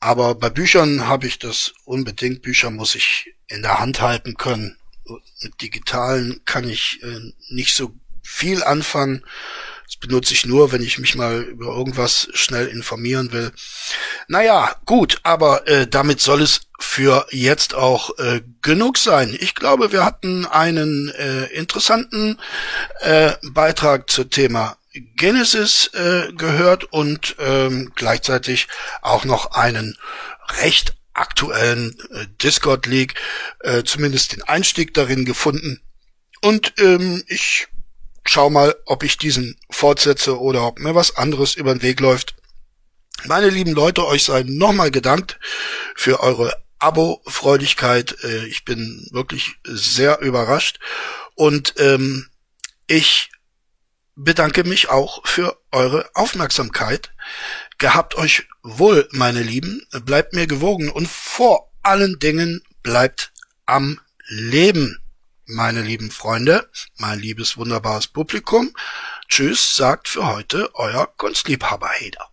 aber bei Büchern habe ich das unbedingt. Bücher muss ich in der Hand halten können. Mit digitalen kann ich äh, nicht so viel anfangen. Das benutze ich nur, wenn ich mich mal über irgendwas schnell informieren will. Naja, gut, aber äh, damit soll es für jetzt auch äh, genug sein. Ich glaube, wir hatten einen äh, interessanten äh, Beitrag zum Thema Genesis äh, gehört und ähm, gleichzeitig auch noch einen recht aktuellen äh, Discord League, äh, zumindest den Einstieg darin gefunden. Und ähm, ich schau mal, ob ich diesen fortsetze oder ob mir was anderes über den Weg läuft. Meine lieben Leute, euch sei nochmal gedankt für eure Abo-Freudigkeit. Äh, ich bin wirklich sehr überrascht. Und ähm, ich bedanke mich auch für eure Aufmerksamkeit. Gehabt euch wohl, meine Lieben, bleibt mir gewogen und vor allen Dingen bleibt am Leben, meine lieben Freunde, mein liebes wunderbares Publikum. Tschüss, sagt für heute euer Kunstliebhaber Heder.